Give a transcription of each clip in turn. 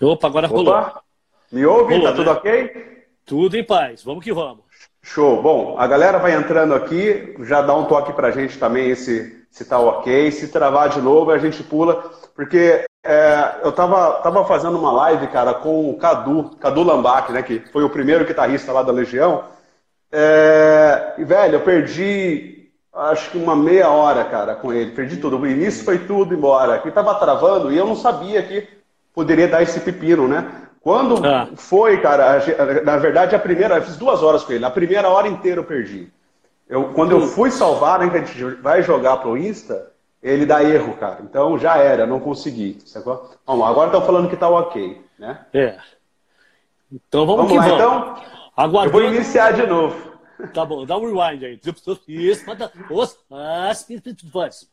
Opa, agora rolou. Opa, me ouve? Rolou, tá tudo né? ok? Tudo em paz. Vamos que vamos. Show. Bom, a galera vai entrando aqui, já dá um toque pra gente também se, se tá ok. Se travar de novo, a gente pula. Porque é, eu tava, tava fazendo uma live, cara, com o Cadu, Cadu Lambac, né? Que foi o primeiro guitarrista lá da Legião. É, e, velho, eu perdi acho que uma meia hora, cara, com ele. Perdi tudo. O início foi tudo embora. Que tava travando e eu não sabia que poderia dar esse pepino, né? Quando Ah. foi, cara, na verdade, a primeira, eu fiz duas horas com ele. A primeira hora inteira eu perdi. Eu, quando eu fui salvar, né, que a gente vai jogar pro Insta, ele dá erro, cara. Então já era, não consegui. Sacou? Lá, agora estão falando que tá ok, né? É. Então vamos, Vamos lá, vamos. então. Eu Aguardando. vou iniciar de novo. Tá bom, dá um rewind aí. Isso, manda. Os, as, faz.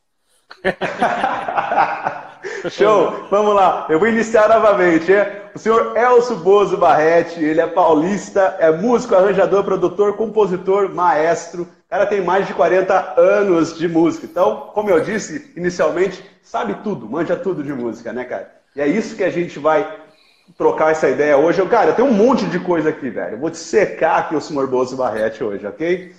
Show! Vamos lá, eu vou iniciar novamente. é? O senhor Elcio Bozo Barretti, ele é paulista, é músico, arranjador, produtor, compositor, maestro. O cara tem mais de 40 anos de música. Então, como eu disse inicialmente, sabe tudo, manja tudo de música, né, cara? E é isso que a gente vai trocar essa ideia hoje. Eu, cara, tenho um monte de coisa aqui, velho. Eu vou te secar aqui o senhor Bozo Barretti hoje, ok?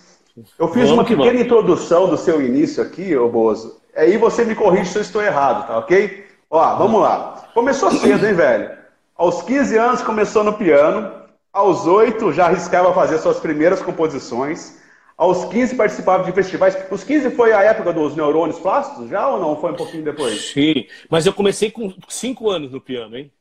Eu fiz Vamos uma que pequena introdução do seu início aqui, ô Bozo. Aí você me corrige se eu estou errado, tá ok? Ó, vamos lá. Começou cedo, hein, velho? Aos 15 anos começou no piano. Aos 8 já arriscava fazer suas primeiras composições. Aos 15 participava de festivais. Os 15 foi a época dos neurônios plásticos já ou não? Foi um pouquinho depois? Sim, mas eu comecei com cinco anos no piano, hein?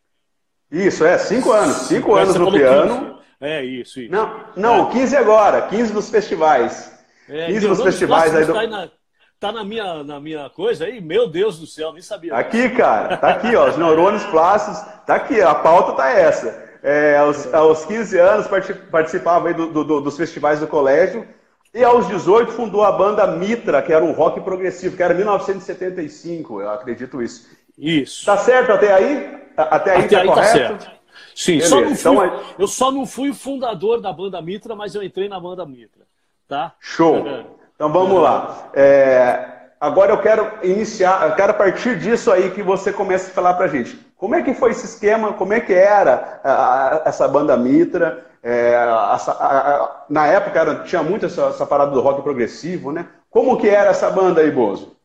Isso, é, 5 anos. 5 Mas anos no piano. 15. É, isso, isso. Não, não, 15 agora. 15 nos festivais. É, 15 nos Neurônios festivais aí do... Na, tá na, minha, na minha coisa aí? Meu Deus do céu, nem sabia. Aqui, cara, tá aqui, ó, os neurônios plásticos, tá aqui, a pauta tá essa. É, aos, aos 15 anos parti- participava aí do- do- do- dos festivais do colégio e aos 18 fundou a banda Mitra, que era um rock progressivo, que era 1975, eu acredito isso. Isso. Tá certo até aí? Até aí Até tá aí tá correto? certo. Sim, Beleza, só não fui, então é- eu só não fui o fundador da banda Mitra, mas eu entrei na banda Mitra. Tá? Show. É. Então vamos lá. É, agora eu quero iniciar, eu quero a partir disso aí que você comece a falar pra gente. Como é que foi esse esquema? Como é que era a- a- essa banda Mitra? É, a- a- na época era- tinha muito essa, essa parada do rock progressivo, né? Como que era essa banda aí, Bozo?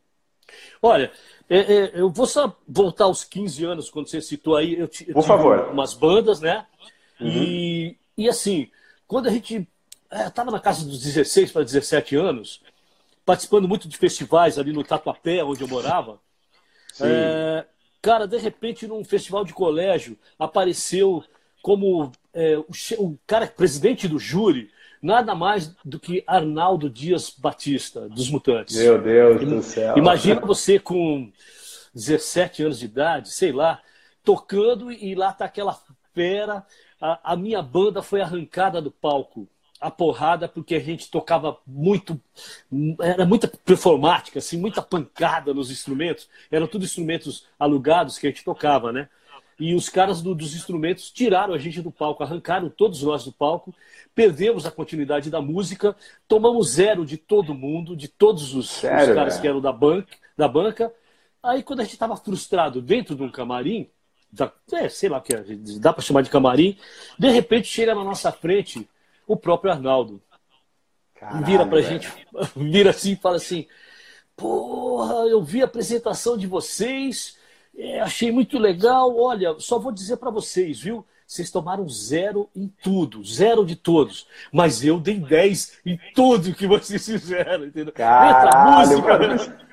Olha, é, é, eu vou só voltar aos 15 anos, quando você citou aí. Eu, eu Por favor. umas bandas, né? Uhum. E, e assim, quando a gente estava na casa dos 16 para 17 anos, participando muito de festivais ali no Tatuapé, onde eu morava, é, cara, de repente, num festival de colégio, apareceu como é, o, o cara presidente do júri, nada mais do que Arnaldo Dias Batista, dos Mutantes. Meu Deus do céu. Imagina você com 17 anos de idade, sei lá, tocando e lá tá aquela fera. A, a minha banda foi arrancada do palco, a porrada, porque a gente tocava muito, era muita performática, assim, muita pancada nos instrumentos. Eram tudo instrumentos alugados que a gente tocava, né? E os caras do- dos instrumentos tiraram a gente do palco, arrancaram todos nós do palco, perdemos a continuidade da música, tomamos zero de todo mundo, de todos os, os Sério, caras velho? que eram da banca, da banca. Aí quando a gente estava frustrado dentro de um camarim, da- é, sei lá o que é, dá para chamar de camarim, de repente chega na nossa frente o próprio Arnaldo. Caralho, vira pra velho. gente, vira assim e fala assim: Porra, eu vi a apresentação de vocês, é, achei muito legal. Olha, só vou dizer pra vocês, viu? Vocês tomaram zero em tudo, zero de todos. Mas eu dei 10 em tudo que vocês fizeram, entendeu? A Caralho, música.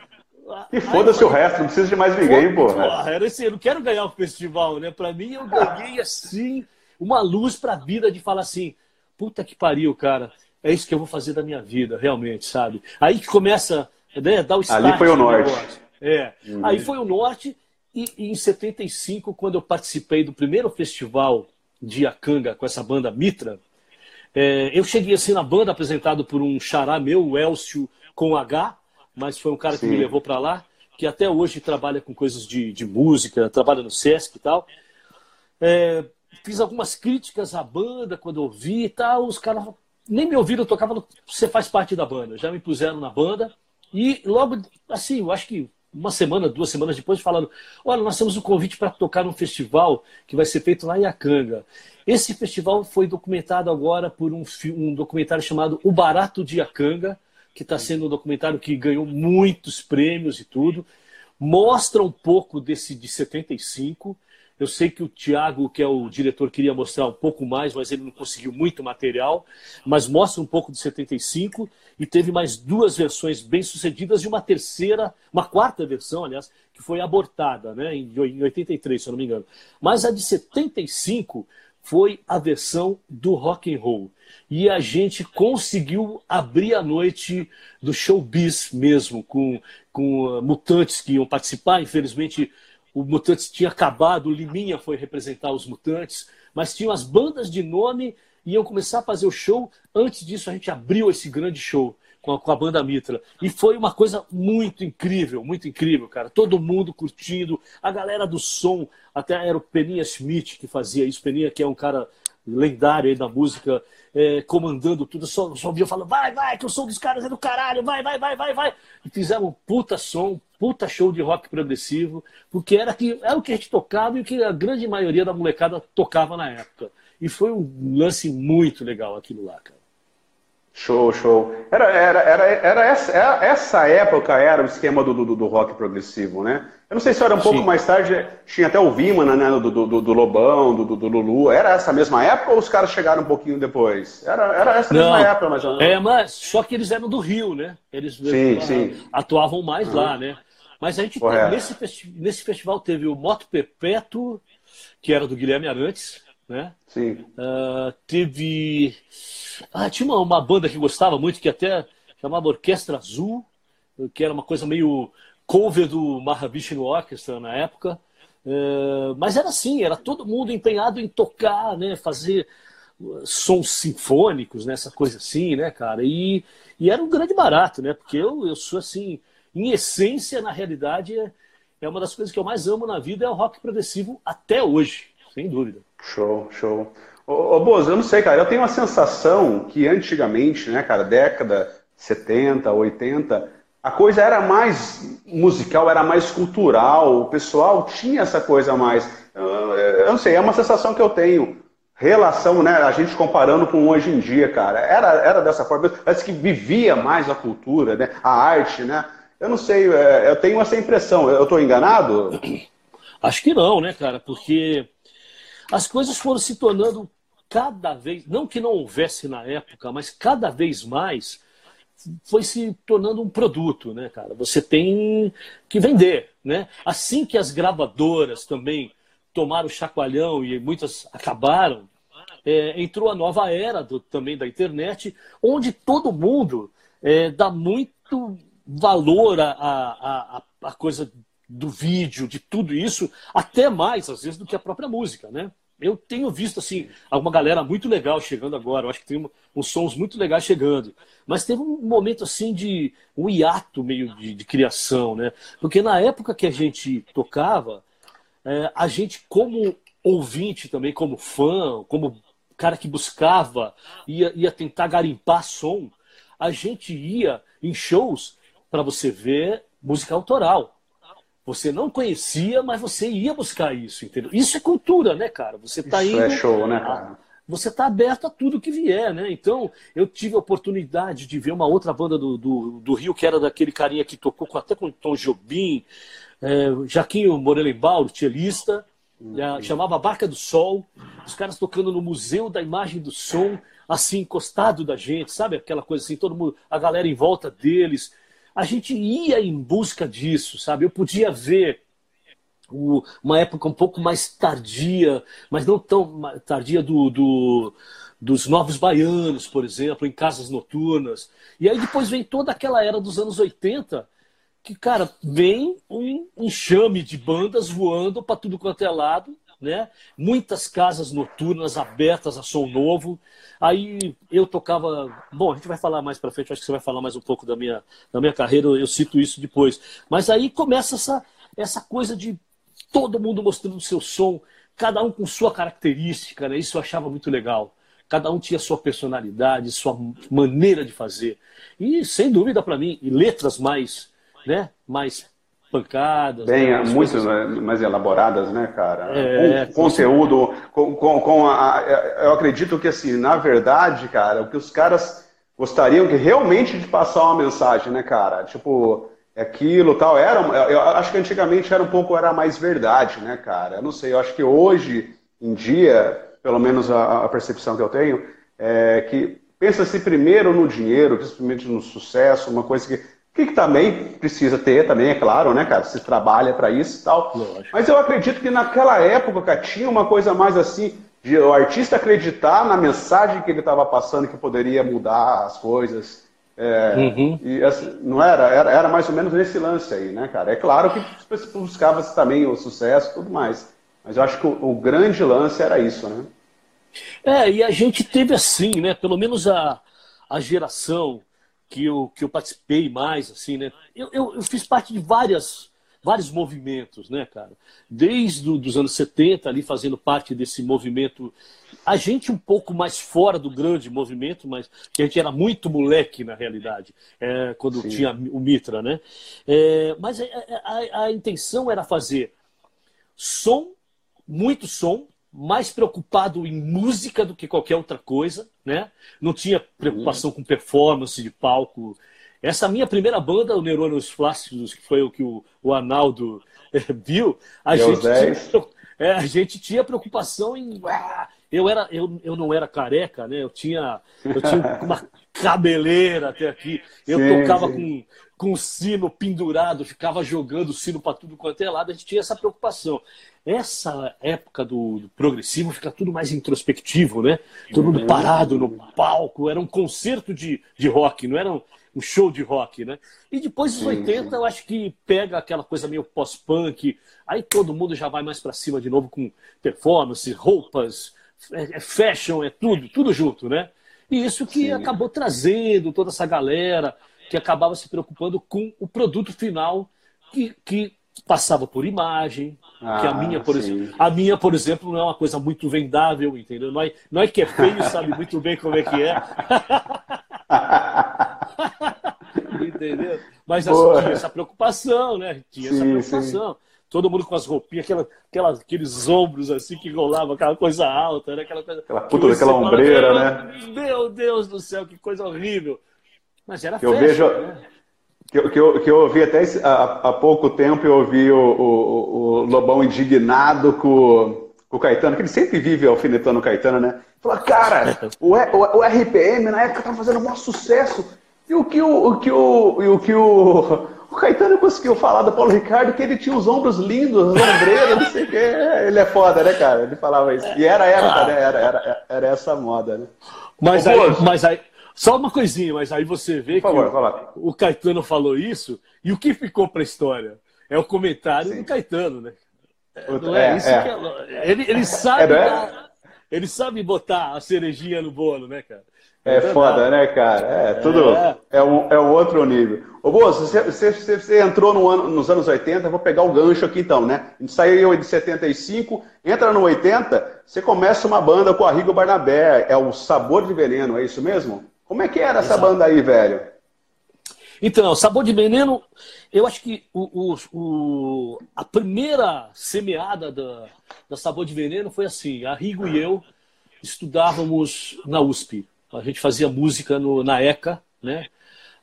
E foda-se o resto, não precisa de mais ninguém, pô. Porra, era assim, eu não quero ganhar o festival, né? Pra mim, eu ganhei assim, uma luz pra vida de falar assim: puta que pariu, cara. É isso que eu vou fazer da minha vida, realmente, sabe? Aí que começa né, dar o start Ali foi o no norte. negócio. É. Uhum. Aí foi o norte, e, e em 75, quando eu participei do primeiro festival de Iacanga com essa banda Mitra, é, eu cheguei assim na banda apresentado por um xará meu, o Elcio com H, mas foi um cara que Sim. me levou para lá, que até hoje trabalha com coisas de, de música, trabalha no Sesc e tal. É, fiz algumas críticas à banda quando eu vi e tal. Os caras nem me ouviram, no Você Faz Parte da Banda. Já me puseram na banda. E logo, assim, eu acho que uma semana, duas semanas depois, falando: olha, nós temos um convite para tocar num festival que vai ser feito lá em Acanga. Esse festival foi documentado agora por um, um documentário chamado O Barato de Acanga, que está sendo um documentário que ganhou muitos prêmios e tudo. Mostra um pouco desse de 75 eu sei que o Tiago, que é o diretor, queria mostrar um pouco mais, mas ele não conseguiu muito material. Mas mostra um pouco de 75 e teve mais duas versões bem sucedidas e uma terceira, uma quarta versão, aliás, que foi abortada, né, em 83, se eu não me engano. Mas a de 75 foi a versão do rock and roll. E a gente conseguiu abrir a noite do showbiz mesmo, com, com mutantes que iam participar. Infelizmente, o Mutantes tinha acabado, o Liminha foi representar os Mutantes, mas tinham as bandas de nome e iam começar a fazer o show. Antes disso, a gente abriu esse grande show com a, com a, banda Mitra. E foi uma coisa muito incrível, muito incrível, cara. Todo mundo curtindo, a galera do som, até era o Peninha Schmidt que fazia isso. Peninha, que é um cara lendário aí da música, é, comandando tudo, só, só ouvia falando, vai, vai, que o som dos caras é do caralho, vai, vai, vai, vai, vai. E fizeram um puta som, puta show de rock progressivo, porque era, que, era o que a gente tocava e o que a grande maioria da molecada tocava na época. E foi um lance muito legal aquilo lá, cara. Show, show. Era, era, era, era essa, era, essa época era o esquema do, do, do, rock progressivo, né? Eu não sei se era um pouco Sim. mais tarde, tinha até o Vimana, né? Do, do, do Lobão, do, do, Lulu. Era essa mesma época ou os caras chegaram um pouquinho depois? Era, era essa não, mesma época, mais ou menos. É, mas só que eles eram do Rio, né? Eles sim, sim. atuavam mais uhum. lá, né? Mas a gente teve, nesse, nesse festival teve o Moto Perpétuo, que era do Guilherme Arantes, né? Sim. Uh, teve. Ah, tinha uma, uma, banda que gostava muito, que até chamava Orquestra Azul, que era uma coisa meio cover do Mahavishnu Orchestra na época. Uh, mas era assim, era todo mundo empenhado em tocar, né? Fazer sons sinfônicos, né? Essa coisa assim, né, cara? E, e era um grande barato, né? Porque eu, eu sou assim, em essência, na realidade, é, é uma das coisas que eu mais amo na vida é o rock progressivo até hoje, sem dúvida. Show, show. Ô, ô Bozo, eu não sei, cara, eu tenho uma sensação que antigamente, né, cara, década 70, 80, a coisa era mais musical, era mais cultural, o pessoal tinha essa coisa mais. Eu, eu não sei, é uma sensação que eu tenho. Relação, né, a gente comparando com hoje em dia, cara, era, era dessa forma. Parece que vivia mais a cultura, né, a arte, né. Eu não sei, é, eu tenho essa impressão. Eu estou enganado? Acho que não, né, cara? Porque as coisas foram se tornando cada vez, não que não houvesse na época, mas cada vez mais foi se tornando um produto, né, cara? Você tem que vender, né? Assim que as gravadoras também tomaram o chacoalhão e muitas acabaram, é, entrou a nova era do, também da internet, onde todo mundo é, dá muito valor a, a, a, a coisa do vídeo, de tudo isso, até mais, às vezes, do que a própria música, né? Eu tenho visto, assim, alguma galera muito legal chegando agora. Eu acho que tem uns sons muito legais chegando. Mas teve um momento, assim, de um hiato meio de, de criação, né? Porque na época que a gente tocava, é, a gente, como ouvinte também, como fã, como cara que buscava, ia, ia tentar garimpar som, a gente ia em shows para você ver música autoral. Você não conhecia, mas você ia buscar isso, entendeu? Isso é cultura, né, cara? Você está indo. É show, né, cara? Você está aberto a tudo que vier, né? Então, eu tive a oportunidade de ver uma outra banda do, do, do Rio, que era daquele carinha que tocou com, até com o Tom Jobim, é, Jaquinho Morelenbaum, cellista, uhum. chamava Barca do Sol, os caras tocando no Museu da Imagem do Som, assim, encostado da gente, sabe? Aquela coisa assim, todo mundo, a galera em volta deles a gente ia em busca disso, sabe? Eu podia ver o, uma época um pouco mais tardia, mas não tão tardia do, do, dos novos baianos, por exemplo, em casas noturnas. E aí depois vem toda aquela era dos anos 80, que, cara, vem um enxame de bandas voando para tudo quanto é lado, né? Muitas casas noturnas abertas a som novo. Aí eu tocava. Bom, a gente vai falar mais para frente, acho que você vai falar mais um pouco da minha, da minha carreira, eu cito isso depois. Mas aí começa essa, essa coisa de todo mundo mostrando o seu som, cada um com sua característica, né? Isso eu achava muito legal. Cada um tinha sua personalidade, sua maneira de fazer. E, sem dúvida, para mim, letras mais, né, mais pancadas. Bem, né? muito coisas... mais elaboradas, né, cara? É, com conteúdo, com, com, com a, eu acredito que assim, na verdade, cara, o que os caras gostariam que realmente de passar uma mensagem, né, cara? Tipo, aquilo tal, era, eu acho que antigamente era um pouco era mais verdade, né, cara? Eu não sei, eu acho que hoje em dia, pelo menos a, a percepção que eu tenho, é que pensa-se primeiro no dinheiro, principalmente no sucesso, uma coisa que que, também precisa ter, também, é claro, né, cara? Se trabalha para isso e tal. Lógico. Mas eu acredito que naquela época, cara, tinha uma coisa mais assim, de o artista acreditar na mensagem que ele estava passando, que poderia mudar as coisas. É, uhum. e, assim, não era, era, era mais ou menos nesse lance aí, né, cara? É claro que buscava-se também o sucesso e tudo mais. Mas eu acho que o, o grande lance era isso, né? É, e a gente teve assim, né? Pelo menos a, a geração que eu, que eu participei mais, assim, né? Eu, eu, eu fiz parte de várias, vários movimentos, né, cara? Desde os anos 70, ali fazendo parte desse movimento. A gente um pouco mais fora do grande movimento, mas que a gente era muito moleque, na realidade, é, quando Sim. tinha o Mitra, né? É, mas a, a, a intenção era fazer som, muito som, mais preocupado em música do que qualquer outra coisa, né? Não tinha preocupação com performance de palco. Essa minha primeira banda, o Neurônios Flácidos, que foi o que o, o Arnaldo é, viu, a gente, tinha, é, a gente tinha preocupação em. Ah, eu, era, eu, eu não era careca, né? Eu tinha, eu tinha uma cabeleira até aqui. Eu sim, tocava sim. com com o sino pendurado, ficava jogando o sino para tudo quanto é lado, a gente tinha essa preocupação. Essa época do, do progressivo fica tudo mais introspectivo, né? Todo mundo parado no palco, era um concerto de, de rock, não era um, um show de rock, né? E depois dos 80, eu acho que pega aquela coisa meio pós-punk, aí todo mundo já vai mais para cima de novo com performance, roupas, é, é fashion, é tudo, tudo junto, né? E isso que Sim. acabou trazendo toda essa galera que acabava se preocupando com o produto final que, que passava por imagem, ah, que a minha, por exemplo, a minha, por exemplo, não é uma coisa muito vendável, entendeu? Não é, é que é feio, sabe muito bem como é que é. entendeu? Mas assim, tinha essa preocupação, né? Tinha sim, essa preocupação. Sim. Todo mundo com as roupinhas, aquela, aquela, aqueles ombros assim que rolava, aquela coisa alta, né? aquela coisa. Aquela puta daquela ombreira, fala, né? Meu Deus do céu, que coisa horrível. Mas era que eu vejo né? que, eu, que, eu, que eu ouvi até há, há pouco tempo, eu ouvi o, o, o Lobão indignado com, com o Caetano, que ele sempre vive alfinetando o Caetano, né? Falou, cara, o, o, o RPM na época estava fazendo um maior sucesso. E o que o, o, que o, o, que o, o Caetano conseguiu falar do Paulo Ricardo que ele tinha os ombros lindos, as ombreiras, não sei o que. Ele é foda, né, cara? Ele falava isso. E era época, né? Era, era, era essa moda, né? Mas aí, mas aí, só uma coisinha, mas aí você vê Por que favor, o, o, Caetano falou isso e o que ficou para a história é o comentário Sim. do Caetano, né? Não é, é isso é. que é... Ele, ele sabe é, dar, ele sabe botar a cerejinha no bolo, né, cara? É foda, né, cara? É, tudo. É, é, um, é um outro nível. Ô, você, você, você, entrou no ano, nos anos 80, vou pegar o gancho aqui então, né? A gente saiu de 75, entra no 80, você começa uma banda com a Rigo Barnabé, é o Sabor de Veneno, é isso mesmo? Como é que era essa banda aí, velho? Então, Sabor de Veneno, eu acho que o, o, o, a primeira semeada da, da Sabor de Veneno foi assim: a Rigo e eu estudávamos na USP. A gente fazia música no, na ECA, né?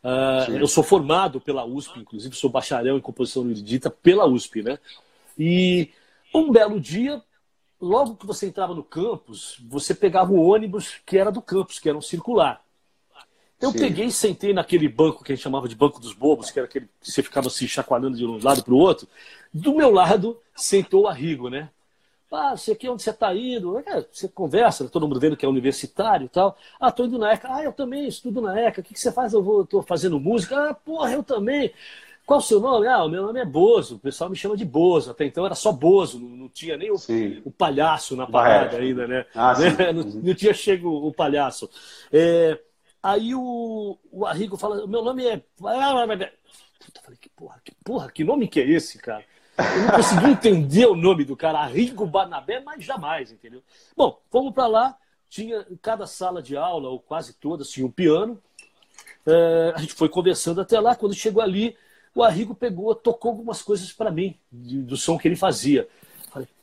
Uh, eu sou formado pela USP, inclusive sou bacharel em composição erudita pela USP, né? E um belo dia, logo que você entrava no campus, você pegava o ônibus que era do campus, que era um circular. Eu Sim. peguei e sentei naquele banco que a gente chamava de banco dos bobos, que era aquele que você ficava se chacoalhando de um lado para o outro. Do meu lado sentou o Arrigo, né? Ah, você aqui onde você está indo? É, você conversa, todo mundo vendo que é universitário e tal. Ah, estou indo na ECA. Ah, eu também estudo na ECA. O que, que você faz? Eu estou fazendo música. Ah, porra, eu também. Qual o seu nome? Ah, o meu nome é Bozo. O pessoal me chama de Bozo. Até então era só Bozo, não, não tinha nem o, o, palhaço na parada ainda, né? Ah, não, não, tinha chego o palhaço. É, Aí o, o Arrigo fala: meu nome é. Puta, falei, que porra, que porra, que nome que é esse, cara? Eu não consegui entender o nome do cara, Arrigo Barnabé, mas jamais, entendeu? Bom, fomos para lá, tinha em cada sala de aula, ou quase todas, tinha um piano. É, a gente foi conversando até lá, quando chegou ali, o Arrigo pegou, tocou algumas coisas para mim, do som que ele fazia.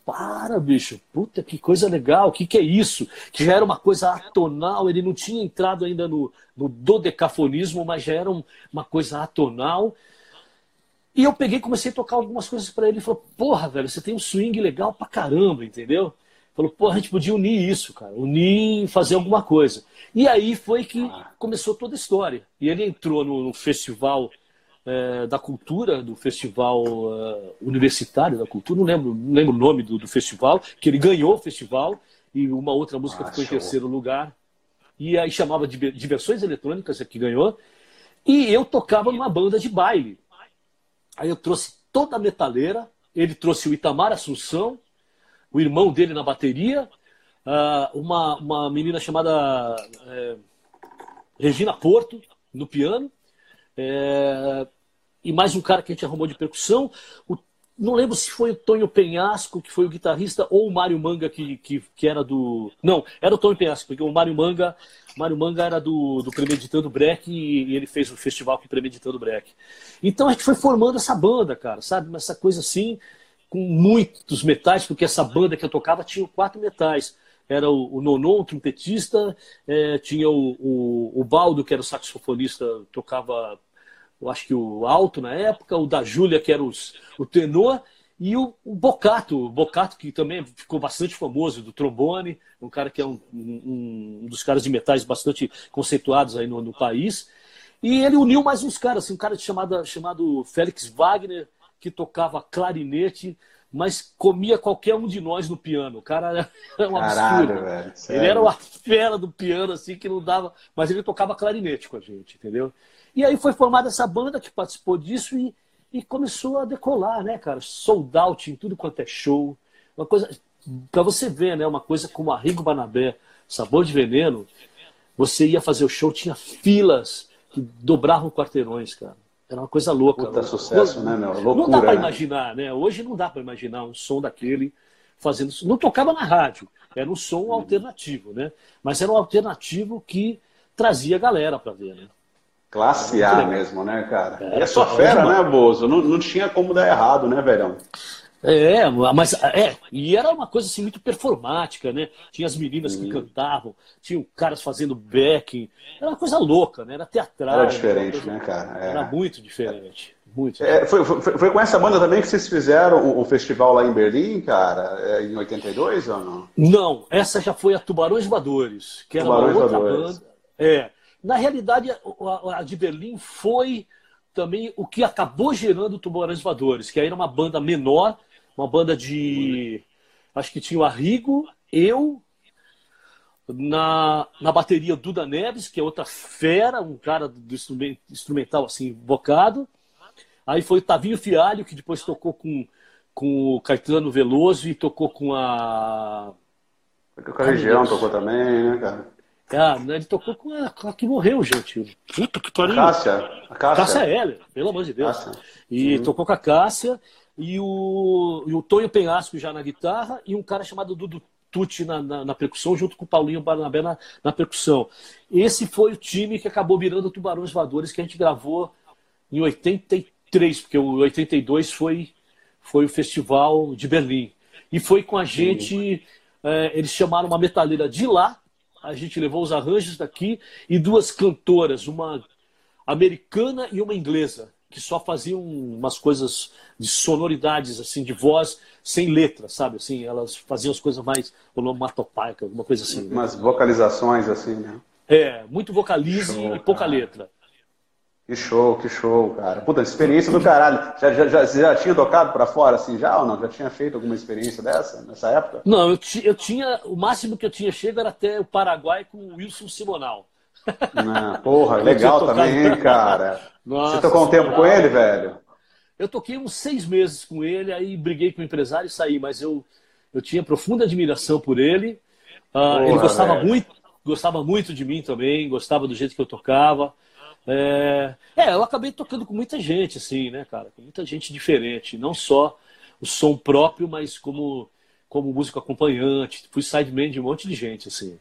Para, bicho, puta que coisa legal, o que, que é isso? Que já era uma coisa atonal, ele não tinha entrado ainda no, no dodecafonismo, mas já era um, uma coisa atonal. E eu peguei e comecei a tocar algumas coisas para ele. Ele falou, porra, velho, você tem um swing legal pra caramba, entendeu? Falou, porra, a gente podia unir isso, cara, unir e fazer alguma coisa. E aí foi que começou toda a história. E ele entrou no, no festival é, da cultura, do festival uh, universitário da cultura, não lembro, não lembro o nome do, do, festival, que ele ganhou o festival e uma outra música ah, ficou show. em terceiro lugar. E aí chamava de Diversões Eletrônicas, é que ganhou. E eu tocava numa banda de baile. Aí eu trouxe toda a metaleira, ele trouxe o Itamar Assunção, o irmão dele na bateria, uh, uma, uma menina chamada é, Regina Porto no piano, é, e mais um cara que a gente arrumou de percussão. O, não lembro se foi o Tonho Penhasco, que foi o guitarrista, ou o Mário Manga, que, que, que era do. Não, era o Tonho Penhasco, porque o Mário Manga, Mário Manga era do, do Premeditando Break e, e ele fez o um festival com Premeditando Break. Então a gente foi formando essa banda, cara, sabe? Essa coisa assim com muitos metais, porque essa banda que eu tocava tinha quatro metais. Era o, o Nonon, trompetista, é, tinha o, o, o, Baldo, que era o saxofonista, tocava, eu acho que o alto na época, o da Júlia, que era os, o tenor, e o, o Bocato, o Bocato, que também ficou bastante famoso, do trombone, um cara que é um, um, um dos caras de metais bastante conceituados aí no, no, país. E ele uniu mais uns caras, assim, um cara chamado, chamado Félix Wagner, que tocava clarinete, mas comia qualquer um de nós no piano. O cara era um absurdo. Velho, ele era uma fera do piano, assim, que não dava. Mas ele tocava clarinete com a gente, entendeu? E aí foi formada essa banda que participou disso e, e começou a decolar, né, cara? Sold out em tudo quanto é show. Uma coisa. Pra você ver, né? Uma coisa como a Rigo Banabé, Sabor de Veneno, você ia fazer o show, tinha filas que dobravam quarteirões, cara. Era uma coisa louca. Puta sucesso, né, meu? Loucura, não dá para né? imaginar, né? Hoje não dá para imaginar um som daquele fazendo. Não tocava na rádio, era um som uhum. alternativo, né? Mas era um alternativo que trazia a galera para ver, né? Classe A mesmo, né, cara? É, e é só fera, né, Bozo? Não, não tinha como dar errado, né, velhão? É, mas é, e era uma coisa assim muito performática, né? Tinha as meninas que cantavam, tinha caras fazendo backing, era uma coisa louca, né? Era teatral. Era diferente, coisa... né, cara? É. Era muito diferente. Muito é, foi, foi, foi, com essa banda também que vocês fizeram o, o festival lá em Berlim, cara, é, em 82 ou não? Não, essa já foi a Tubarões Voadores, que era Tubarões uma outra Voadores. banda. É. Na realidade, a, a de Berlim foi também o que acabou gerando Tubarões Voadores, que aí era uma banda menor, uma banda de. Acho que tinha o Arrigo, eu, na, na bateria Duda Neves, que é outra fera, um cara do instrumental assim, bocado. Aí foi o Tavinho Fialho, que depois tocou com, com o Caetano Veloso e tocou com a. Com a região tocou também, né, cara? Ah, ele tocou com a, com a que morreu, gente. Puta que pariu. A Cássia. A Cássia. Cássia Heller, pelo amor de Deus. Cássia. E uhum. tocou com a Cássia e o, e o Tonho Penhasco já na guitarra e um cara chamado Dudu Tucci na, na, na, percussão, junto com o Paulinho Barnabé na, na, percussão. Esse foi o time que acabou virando Tubarões Voadores, que a gente gravou em 83, porque o 82 foi, foi o festival de Berlim. E foi com a gente, é, eles chamaram uma metaleira de lá, a gente levou os arranjos daqui e duas cantoras, uma americana e uma inglesa que só faziam umas coisas de sonoridades, assim, de voz sem letra, sabe? Assim, elas faziam as coisas mais onomatopaicas, alguma coisa assim. Né? Umas vocalizações, assim, né? É, muito vocalize show, e pouca cara. letra. Que show, que show, cara. Puta, experiência do caralho. Já, já, já, já tinha tocado para fora assim já ou não? Já tinha feito alguma experiência dessa nessa época? Não, eu, eu tinha. O máximo que eu tinha chegado era até o Paraguai com o Wilson Simonal. Não, porra, legal também, hein, cara. Nossa, Você tocou um tempo com ele, velho? Eu toquei uns seis meses com ele, aí briguei com o empresário e saí, mas eu, eu tinha profunda admiração por ele. Uh, porra, ele gostava velho. muito, gostava muito de mim também, gostava do jeito que eu tocava. É, é, eu acabei tocando com muita gente, assim, né, cara? Com muita gente diferente. Não só o som próprio, mas como, como músico acompanhante. Fui sideman de um monte de gente, assim.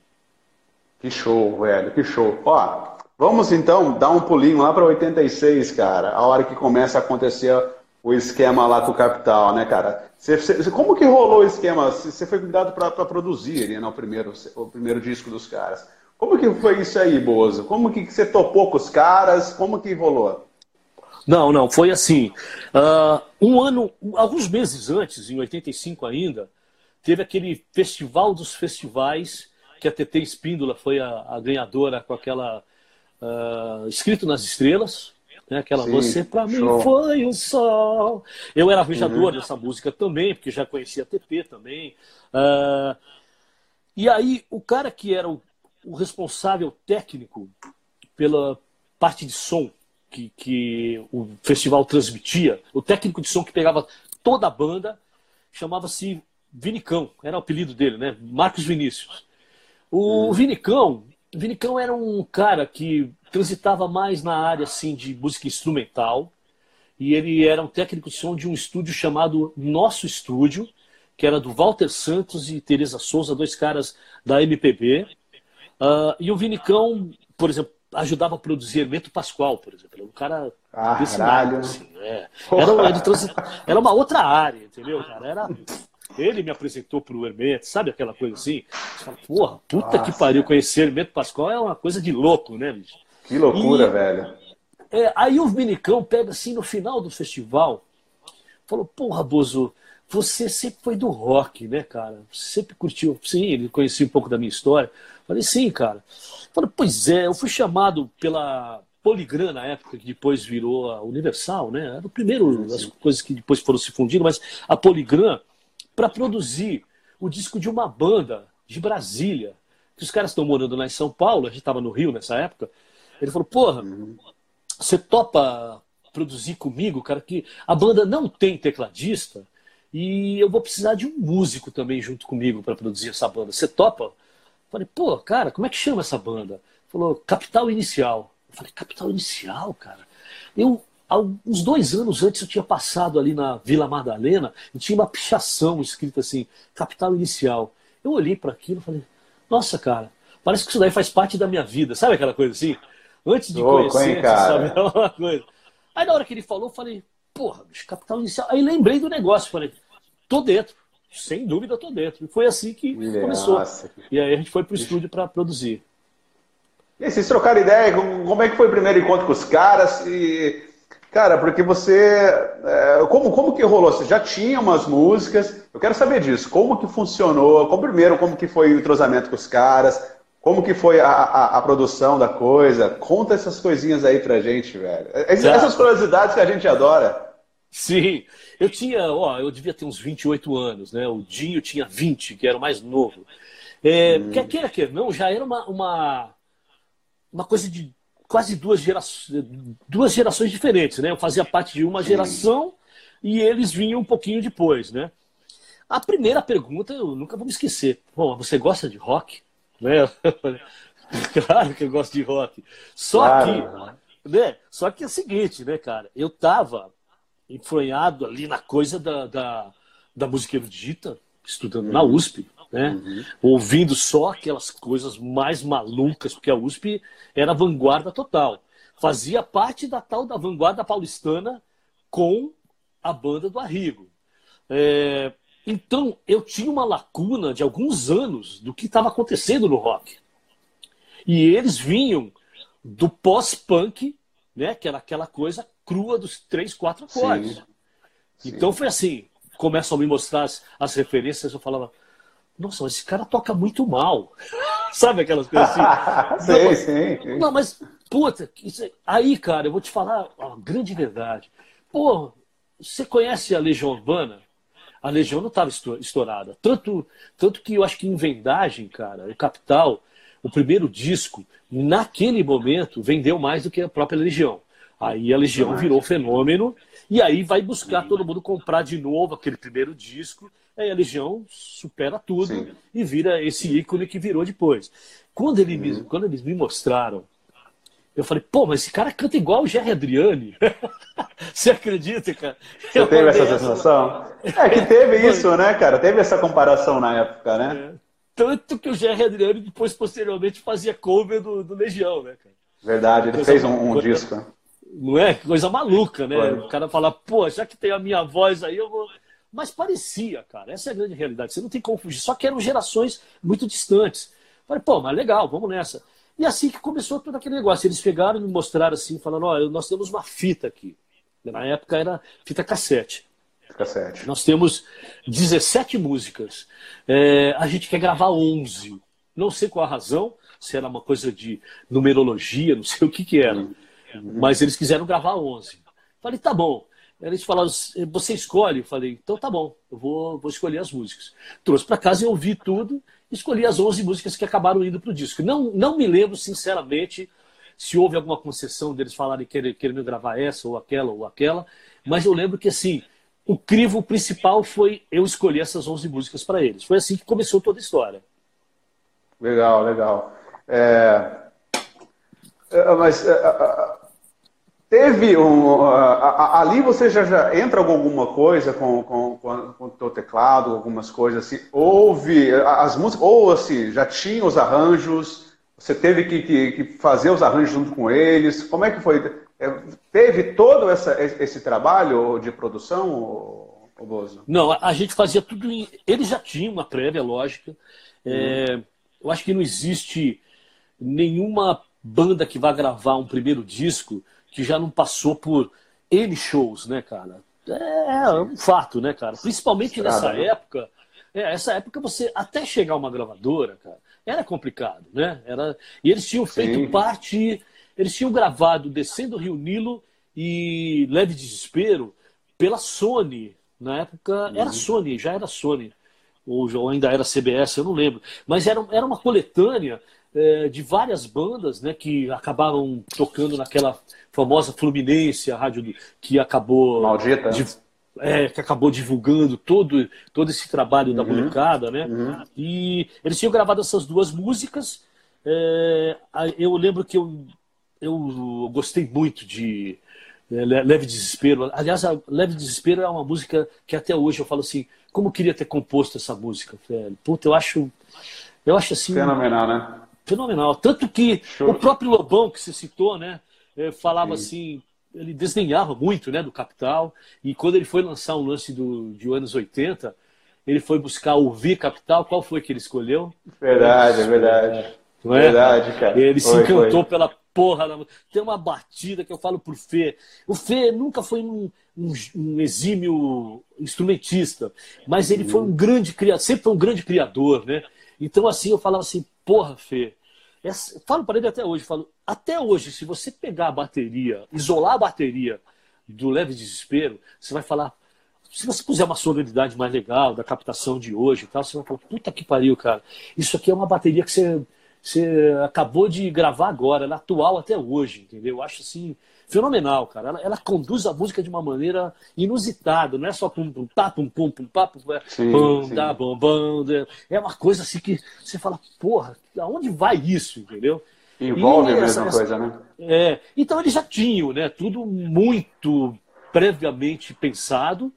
Que show, velho, que show. Ó, Vamos então dar um pulinho lá para 86, cara, a hora que começa a acontecer o esquema lá com o Capital, né, cara? Você, você, como que rolou o esquema? Você foi cuidado para produzir né, o, primeiro, o primeiro disco dos caras. Como que foi isso aí, Bozo? Como que você topou com os caras? Como que rolou? Não, não, foi assim. Uh, um ano, alguns meses antes, em 85 ainda, teve aquele festival dos festivais, que a TT Espíndola foi a, a ganhadora com aquela uh, Escrito nas Estrelas, né? Aquela Sim, Você para mim foi o sol. Eu era arranjador uhum. dessa música também, porque já conhecia a TP também. Uh, e aí, o cara que era o, o, responsável técnico pela parte de som que, que o festival transmitia, o técnico de som que pegava toda a banda, chamava-se Vinicão, era o apelido dele, né? Marcos Vinícius. O uhum. Vinicão, Vinicão era um cara que transitava mais na área assim de música instrumental e ele era um técnico de som de um estúdio chamado Nosso Estúdio, que era do Walter Santos e Teresa Souza, dois caras da MPB. Uh, e o Vinicão, por exemplo, ajudava a produzir Hermeto Pascoal, por exemplo. Era um cara ah, desse lado, assim, é. era, era, era, uma outra área, entendeu, cara? Era ele me apresentou pro Hermeto, sabe aquela coisa assim? Você fala, porra, puta Nossa. que pariu, conhecer Hermeto Pascoal é uma coisa de louco, né, bicho? Que loucura, e, velho. É, aí o Vinicão pega assim no final do festival, falou, porra, Bozo, você sempre foi do rock, né, cara? Sempre curtiu. Sim, ele conhecia um pouco da minha história. Falei, sim, cara. Falei, pois é, eu fui chamado pela Poligram na época, que depois virou a Universal, né? Era o primeiro, as coisas que depois foram se fundindo, mas a Poligram para produzir o disco de uma banda de Brasília, que os caras estão morando lá em São Paulo, a gente estava no Rio nessa época. Ele falou: Porra, você topa produzir comigo, cara, que a banda não tem tecladista e eu vou precisar de um músico também junto comigo para produzir essa banda. Você topa? Falei, pô, cara, como é que chama essa banda? Falou, Capital Inicial. Eu falei, Capital Inicial, cara. Eu uns dois anos antes eu tinha passado ali na Vila Madalena e tinha uma pichação escrita assim, capital inicial. Eu olhei para aquilo e falei, nossa, cara, parece que isso daí faz parte da minha vida. Sabe aquela coisa assim? Antes de Louco, conhecer, hein, sabe? É uma coisa. Aí na hora que ele falou, eu falei, porra, bicho, capital inicial. Aí lembrei do negócio, falei, tô dentro. Sem dúvida, tô dentro. E foi assim que Nossa. começou. E aí a gente foi pro estúdio para produzir. E vocês trocaram ideia? Como é que foi o primeiro encontro com os caras? E Cara, porque você. É, como, como que rolou? Você já tinha umas músicas. Eu quero saber disso. Como que funcionou? Como, primeiro, como que foi o entrosamento com os caras? Como que foi a, a, a produção da coisa? Conta essas coisinhas aí pra gente, velho. Essas curiosidades que a gente adora. Sim, eu tinha, ó, eu devia ter uns 28 anos, né? O Dinho tinha 20, que era o mais novo. É, hum. Quer queira, quer não, já era uma, uma, uma coisa de quase duas, gera... duas gerações diferentes, né? Eu fazia parte de uma geração e eles vinham um pouquinho depois, né? A primeira pergunta eu nunca vou me esquecer. Pô, você gosta de rock? Né? claro que eu gosto de rock. Só claro. que, né? Só que é o seguinte, né, cara? Eu tava enfronhado ali na coisa da, da, da música erudita, estudando uhum. na USP, né? Uhum. Ouvindo só aquelas coisas mais malucas, porque a USP era vanguarda total. Fazia parte da tal da vanguarda paulistana com a banda do Arrigo. É, então, eu tinha uma lacuna de alguns anos do que estava acontecendo no rock. E eles vinham do pós-punk, né, que era aquela coisa crua dos três, quatro acordes. Sim. Então foi assim, começam a me mostrar as, as referências, eu falava, nossa, esse cara toca muito mal. Sabe aquelas coisas assim? sim, não, sim, sim. Não, mas, puta, isso, aí, cara, eu vou te falar a grande verdade. Pô, você conhece a Legião Urbana? A Legião não estava estourada. Tanto, tanto que eu acho que em vendagem, cara, o Capital, o primeiro disco, naquele momento, vendeu mais do que a própria Legião. Aí a Legião virou fenômeno e aí vai buscar todo mundo comprar de novo aquele primeiro disco Aí a Legião supera tudo Sim. e vira esse ícone que virou depois. Quando, ele me, uhum. quando eles me mostraram, eu falei, pô, mas esse cara canta igual o Jerry Adriani. Você acredita, cara? Você eu teve essa sensação? É que teve isso, né, cara? Teve essa comparação na época, né? É. Tanto que o Jerry Adriani depois, posteriormente, fazia cover do, do Legião, né, cara? Verdade, ele coisa, fez um, um coisa, disco. Não é? Coisa maluca, né? Foi. O cara fala, pô, já que tem a minha voz aí, eu vou. Mas parecia, cara. Essa é a grande realidade. Você não tem como fugir. Só que eram gerações muito distantes. Falei, pô, mas legal, vamos nessa. E assim que começou todo aquele negócio. Eles pegaram e me mostraram assim, falando: olha, nós temos uma fita aqui. Na época era fita cassete. Cassete. Nós temos 17 músicas. É, a gente quer gravar 11. Não sei qual a razão, se era uma coisa de numerologia, não sei o que, que era. Uhum. Mas eles quiseram gravar 11. Falei, tá bom. Eles falaram, você escolhe? Eu falei, então tá bom, eu vou, vou escolher as músicas. Trouxe para casa e ouvi tudo, escolhi as 11 músicas que acabaram indo para o disco. Não, não me lembro, sinceramente, se houve alguma concessão deles falarem que querendo gravar essa ou aquela ou aquela, mas eu lembro que assim, o crivo principal foi eu escolher essas 11 músicas para eles. Foi assim que começou toda a história. Legal, legal. É... é mas é, é, teve um. Ali você já, já entra com alguma coisa com, com, com, o teu teclado, algumas coisas assim. Houve as músicas, ou assim, já tinha os arranjos, você teve que, que, que fazer os arranjos junto com eles. Como é que foi? Teve todo essa, esse trabalho de produção, Bozo? Não, a gente fazia tudo. Em... Eles já tinham uma prévia, lógica. É, hum. eu acho que não existe nenhuma banda que vá gravar um primeiro disco que já não passou por N shows, né, cara? É, é um fato, né, cara? Principalmente nessa né? época. É, essa época você até chegar uma gravadora, cara, era complicado, né? Era e eles tinham feito Sim. parte, eles tinham gravado Descendo o Rio Nilo e Leve Desespero pela Sony. Na época uhum. era Sony, já era Sony ou ainda era CBS, eu não lembro. Mas era, era uma coletânea é, de várias bandas né, que acabaram tocando naquela famosa Fluminense, a rádio que acabou. Maldita. De, é, que acabou divulgando todo, todo esse trabalho uhum. da molecada, né? Uhum. E eles tinham gravado essas duas músicas. É, eu lembro que eu, eu gostei muito de é, Leve Desespero. Aliás, a Leve Desespero é uma música que até hoje eu falo assim, como eu queria ter composto essa música, velho. Puta, eu acho. Eu acho assim. Fenomenal, né? Fenomenal. Tanto que Show. o próprio Lobão, que você citou, né? Eh, falava Sim. assim, ele desdenhava muito né, do Capital. E quando ele foi lançar um lance do, de anos 80, ele foi buscar ouvir Capital. Qual foi que ele escolheu? Verdade, é verdade. Não é? Verdade, cara. Ele foi, se encantou foi. pela porra. Da... Tem uma batida que eu falo pro Fê. O Fê nunca foi um, um, um exímio instrumentista, mas ele foi um grande criador, sempre foi um grande criador, né? Então, assim, eu falava assim, porra, Fê, essa, falo para ele até hoje, falo, até hoje, se você pegar a bateria, isolar a bateria do leve desespero, você vai falar, se você puser uma sonoridade mais legal da captação de hoje e tal, você vai falar, puta que pariu, cara. Isso aqui é uma bateria que você, você acabou de gravar agora, ela é atual até hoje, entendeu? Eu acho assim, fenomenal, cara. Ela, ela, conduz a música de uma maneira inusitada, não é só pum pum pá, pum pum pum pá, pum, é sim, pum, sim. Dá, bom, bom, é uma coisa assim que você fala, porra, aonde vai isso, entendeu? Envolve e a mesma essa, coisa, né? É, então eles já tinham, né? Tudo muito previamente pensado.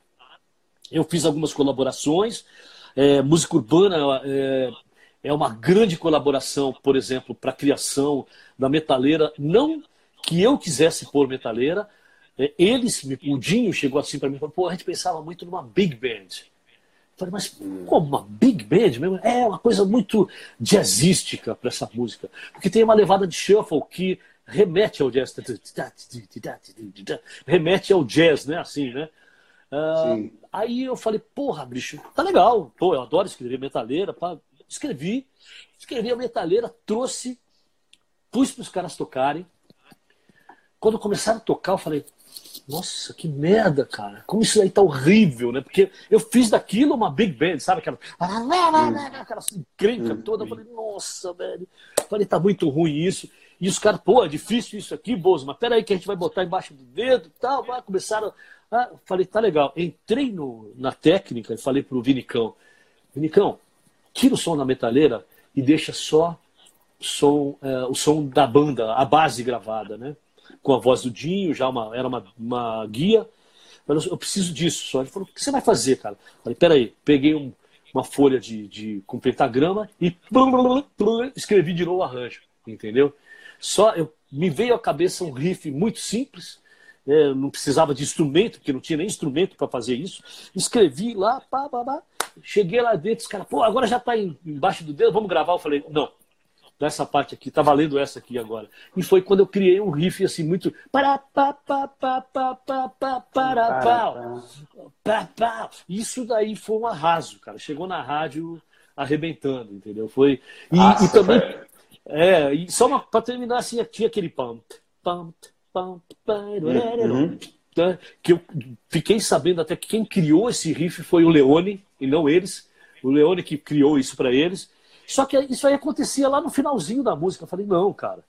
Eu fiz algumas colaborações. É, música urbana é, é uma grande colaboração, por exemplo, para a criação da metaleira, não que eu quisesse pôr metaleira, é, eles, o Dinho chegou assim para mim e falou: pô, a gente pensava muito numa big band. Eu falei, mas como uma big band mesmo? É uma coisa muito jazzística para essa música. Porque tem uma levada de shuffle que remete ao jazz. Remete ao jazz, né? Assim, né? Uh, aí eu falei, porra, bicho, tá legal. Pô, eu adoro escrever metaleira. Pá. Escrevi, escrevi a metaleira, trouxe, pus para os caras tocarem. Quando começaram a tocar, eu falei, nossa, que merda, cara. Como isso aí tá horrível, né? Porque eu fiz daquilo uma big band, sabe? Aquela, aquela encrenca toda. Eu falei, nossa, velho. Eu falei, tá muito ruim isso. E os caras, pô, é difícil isso aqui, Bozo, mas peraí que a gente vai botar embaixo do dedo e tal. Vai, começaram. Ah, falei, tá legal. Entrei no, na técnica e falei pro Vinicão, Vinicão, tira o som da metaleira e deixa só som, é, o som da banda, a base gravada, né? Com a voz do Dinho, já uma, era uma, uma guia. Mas eu preciso disso só. Ele falou, o que você vai fazer, cara? Eu falei, peraí, peguei um, uma folha de, de, com pentagrama e escrevi de novo o arranjo, entendeu? Só eu me veio à cabeça um riff muito simples, é, não precisava de instrumento, porque não tinha nem instrumento para fazer isso. Escrevi lá, pá, pá, pá. Cheguei lá dentro, os caras, pô, agora já está embaixo do dedo, vamos gravar. Eu falei, não, nessa parte aqui, tá valendo essa aqui agora. E foi quando eu criei um riff assim muito. Para, para. Isso daí foi um arraso, cara. Chegou na rádio arrebentando, entendeu? Foi. E, Nossa, e também. Foi... É, e só para terminar assim, tinha aquele pump, pump, pump, uhum. Né, que eu fiquei sabendo até que quem criou esse riff foi o Leone, e não eles. O Leone que criou isso para eles. Só que isso aí acontecia lá no finalzinho da música. Eu falei, não, cara,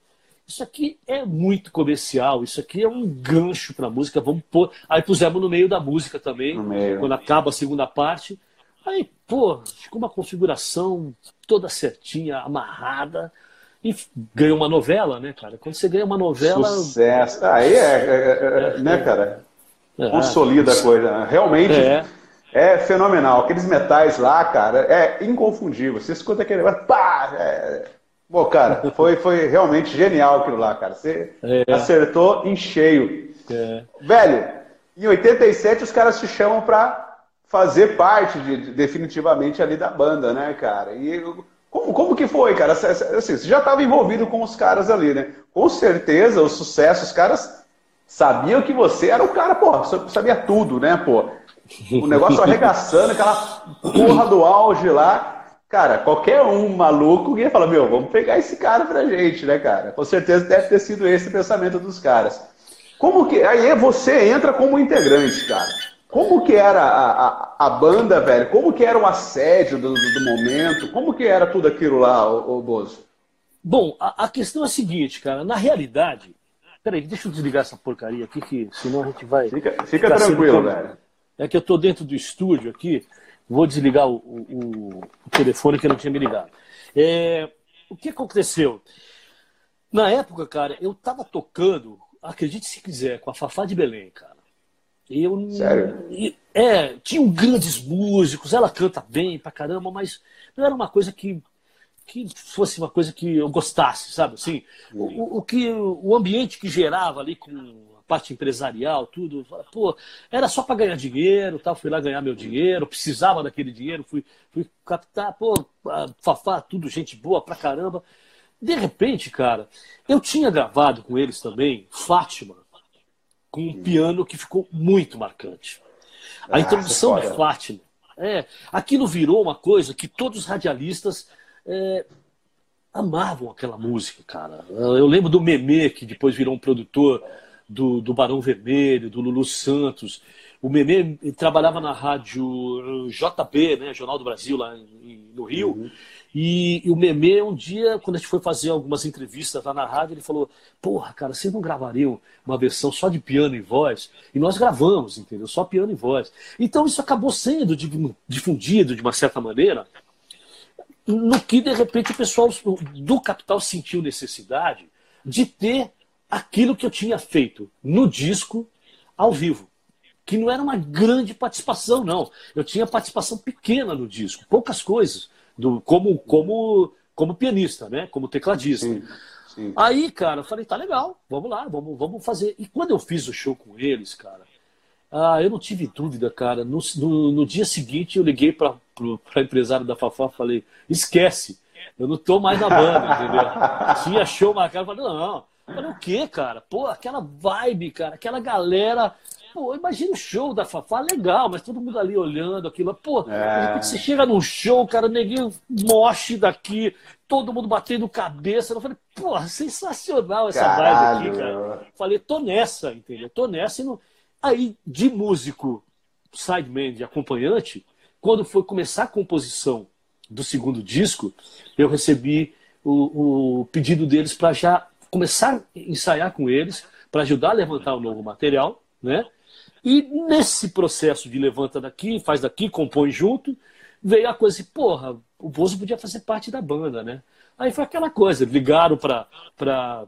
isso aqui é muito comercial, isso aqui é um gancho para a música, vamos pôr. Aí pusemos no meio da música também, quando acaba a segunda parte. Aí, pô, ficou uma configuração toda certinha, amarrada. E ganhou uma novela, né, cara? Quando você ganha uma novela. Sucesso. Aí é, é, é, é né, cara? É. Consolida a coisa. Realmente. É fenomenal. Aqueles metais lá, cara, é inconfundível. Você escuta aquele. Pá! É... Pô, cara, foi, foi realmente genial aquilo lá, cara. Você é. acertou em cheio. É. Velho, em 87 os caras te chamam pra fazer parte de, definitivamente ali da banda, né, cara? E como, como que foi, cara? Assim, você já estava envolvido com os caras ali, né? Com certeza, o sucesso, os caras sabiam que você era o cara, pô, sabia tudo, né, pô? O negócio arregaçando, aquela porra do auge lá. Cara, qualquer um maluco ia falar, meu, vamos pegar esse cara pra gente, né, cara? Com certeza deve ter sido esse o pensamento dos caras. Como que. Aí você entra como integrante, cara. Como que era a, a, a banda, velho? Como que era o assédio do, do, momento? Como que era tudo aquilo lá, o, o Bozo? Bom, a, a, questão é a seguinte, cara. Na realidade. Peraí, deixa eu desligar essa porcaria aqui, que senão a gente vai. Fica, fica tranquilo, velho é que eu estou dentro do estúdio aqui, vou desligar o, o, o telefone que eu não tinha me ligado. É, o que aconteceu? Na época, cara, eu estava tocando, acredite se quiser, com a Fafá de Belém, cara. Eu, Sério? É, tinham grandes músicos, ela canta bem pra caramba, mas não era uma coisa que, que fosse uma coisa que eu gostasse, sabe? Assim, o, o que o ambiente que gerava ali com parte empresarial, tudo. Pô, era só para ganhar dinheiro, tal. Fui lá ganhar meu dinheiro, precisava daquele dinheiro, fui, fui captar, pô, Fafá, tudo gente boa pra caramba. De repente, cara, eu tinha gravado com eles também Fátima, com um piano que ficou muito marcante. A ah, introdução de Fátima. É, aquilo virou uma coisa que todos os radialistas é, amavam aquela música, cara. Eu lembro do Meme, que depois virou um produtor do, do Barão Vermelho, do Lulu Santos. O Memê trabalhava na rádio JB, né, Jornal do Brasil, lá em, no Rio. Uhum. E, e, o Memê, um dia, quando a gente foi fazer algumas entrevistas lá na rádio, ele falou: Porra, cara, vocês não gravariam uma versão só de piano e voz? E nós gravamos, entendeu? Só piano e voz. Então isso acabou sendo difundido de uma certa maneira, no que de repente o pessoal do capital sentiu necessidade de ter aquilo que eu tinha feito no disco ao vivo. Que não era uma grande participação, não. Eu tinha participação pequena no disco, poucas coisas, do, como, como, como pianista, né? como tecladista. Sim, sim. Aí, cara, eu falei, tá legal, vamos lá, vamos, vamos fazer. E quando eu fiz o show com eles, cara, ah, eu não tive dúvida, cara. No, no, no dia seguinte eu liguei para empresário da Fafá e falei, esquece, eu não tô mais na banda, entendeu? Tinha show marcado, eu falei, não, Falei, o quê, cara? Pô, aquela vibe, cara, aquela galera. Pô, imagina o show da Fafá, legal, mas todo mundo ali olhando aquilo. Pô, é... de repente você chega num show, cara, neguinho moche daqui, todo mundo batendo cabeça. Eu falei, pô, sensacional essa Caralho. vibe aqui, cara. Falei, tô nessa, entendeu? Tô nessa e não. Aí, de músico, sideman, de acompanhante, quando foi começar a composição do segundo disco, eu recebi o, o pedido deles para já começar a ensaiar com eles para ajudar a levantar o novo material, né? E nesse processo de levanta daqui, faz daqui, compõe junto, veio a coisa assim, porra, o Bozo podia fazer parte da banda, né? Aí foi aquela coisa, ligaram para para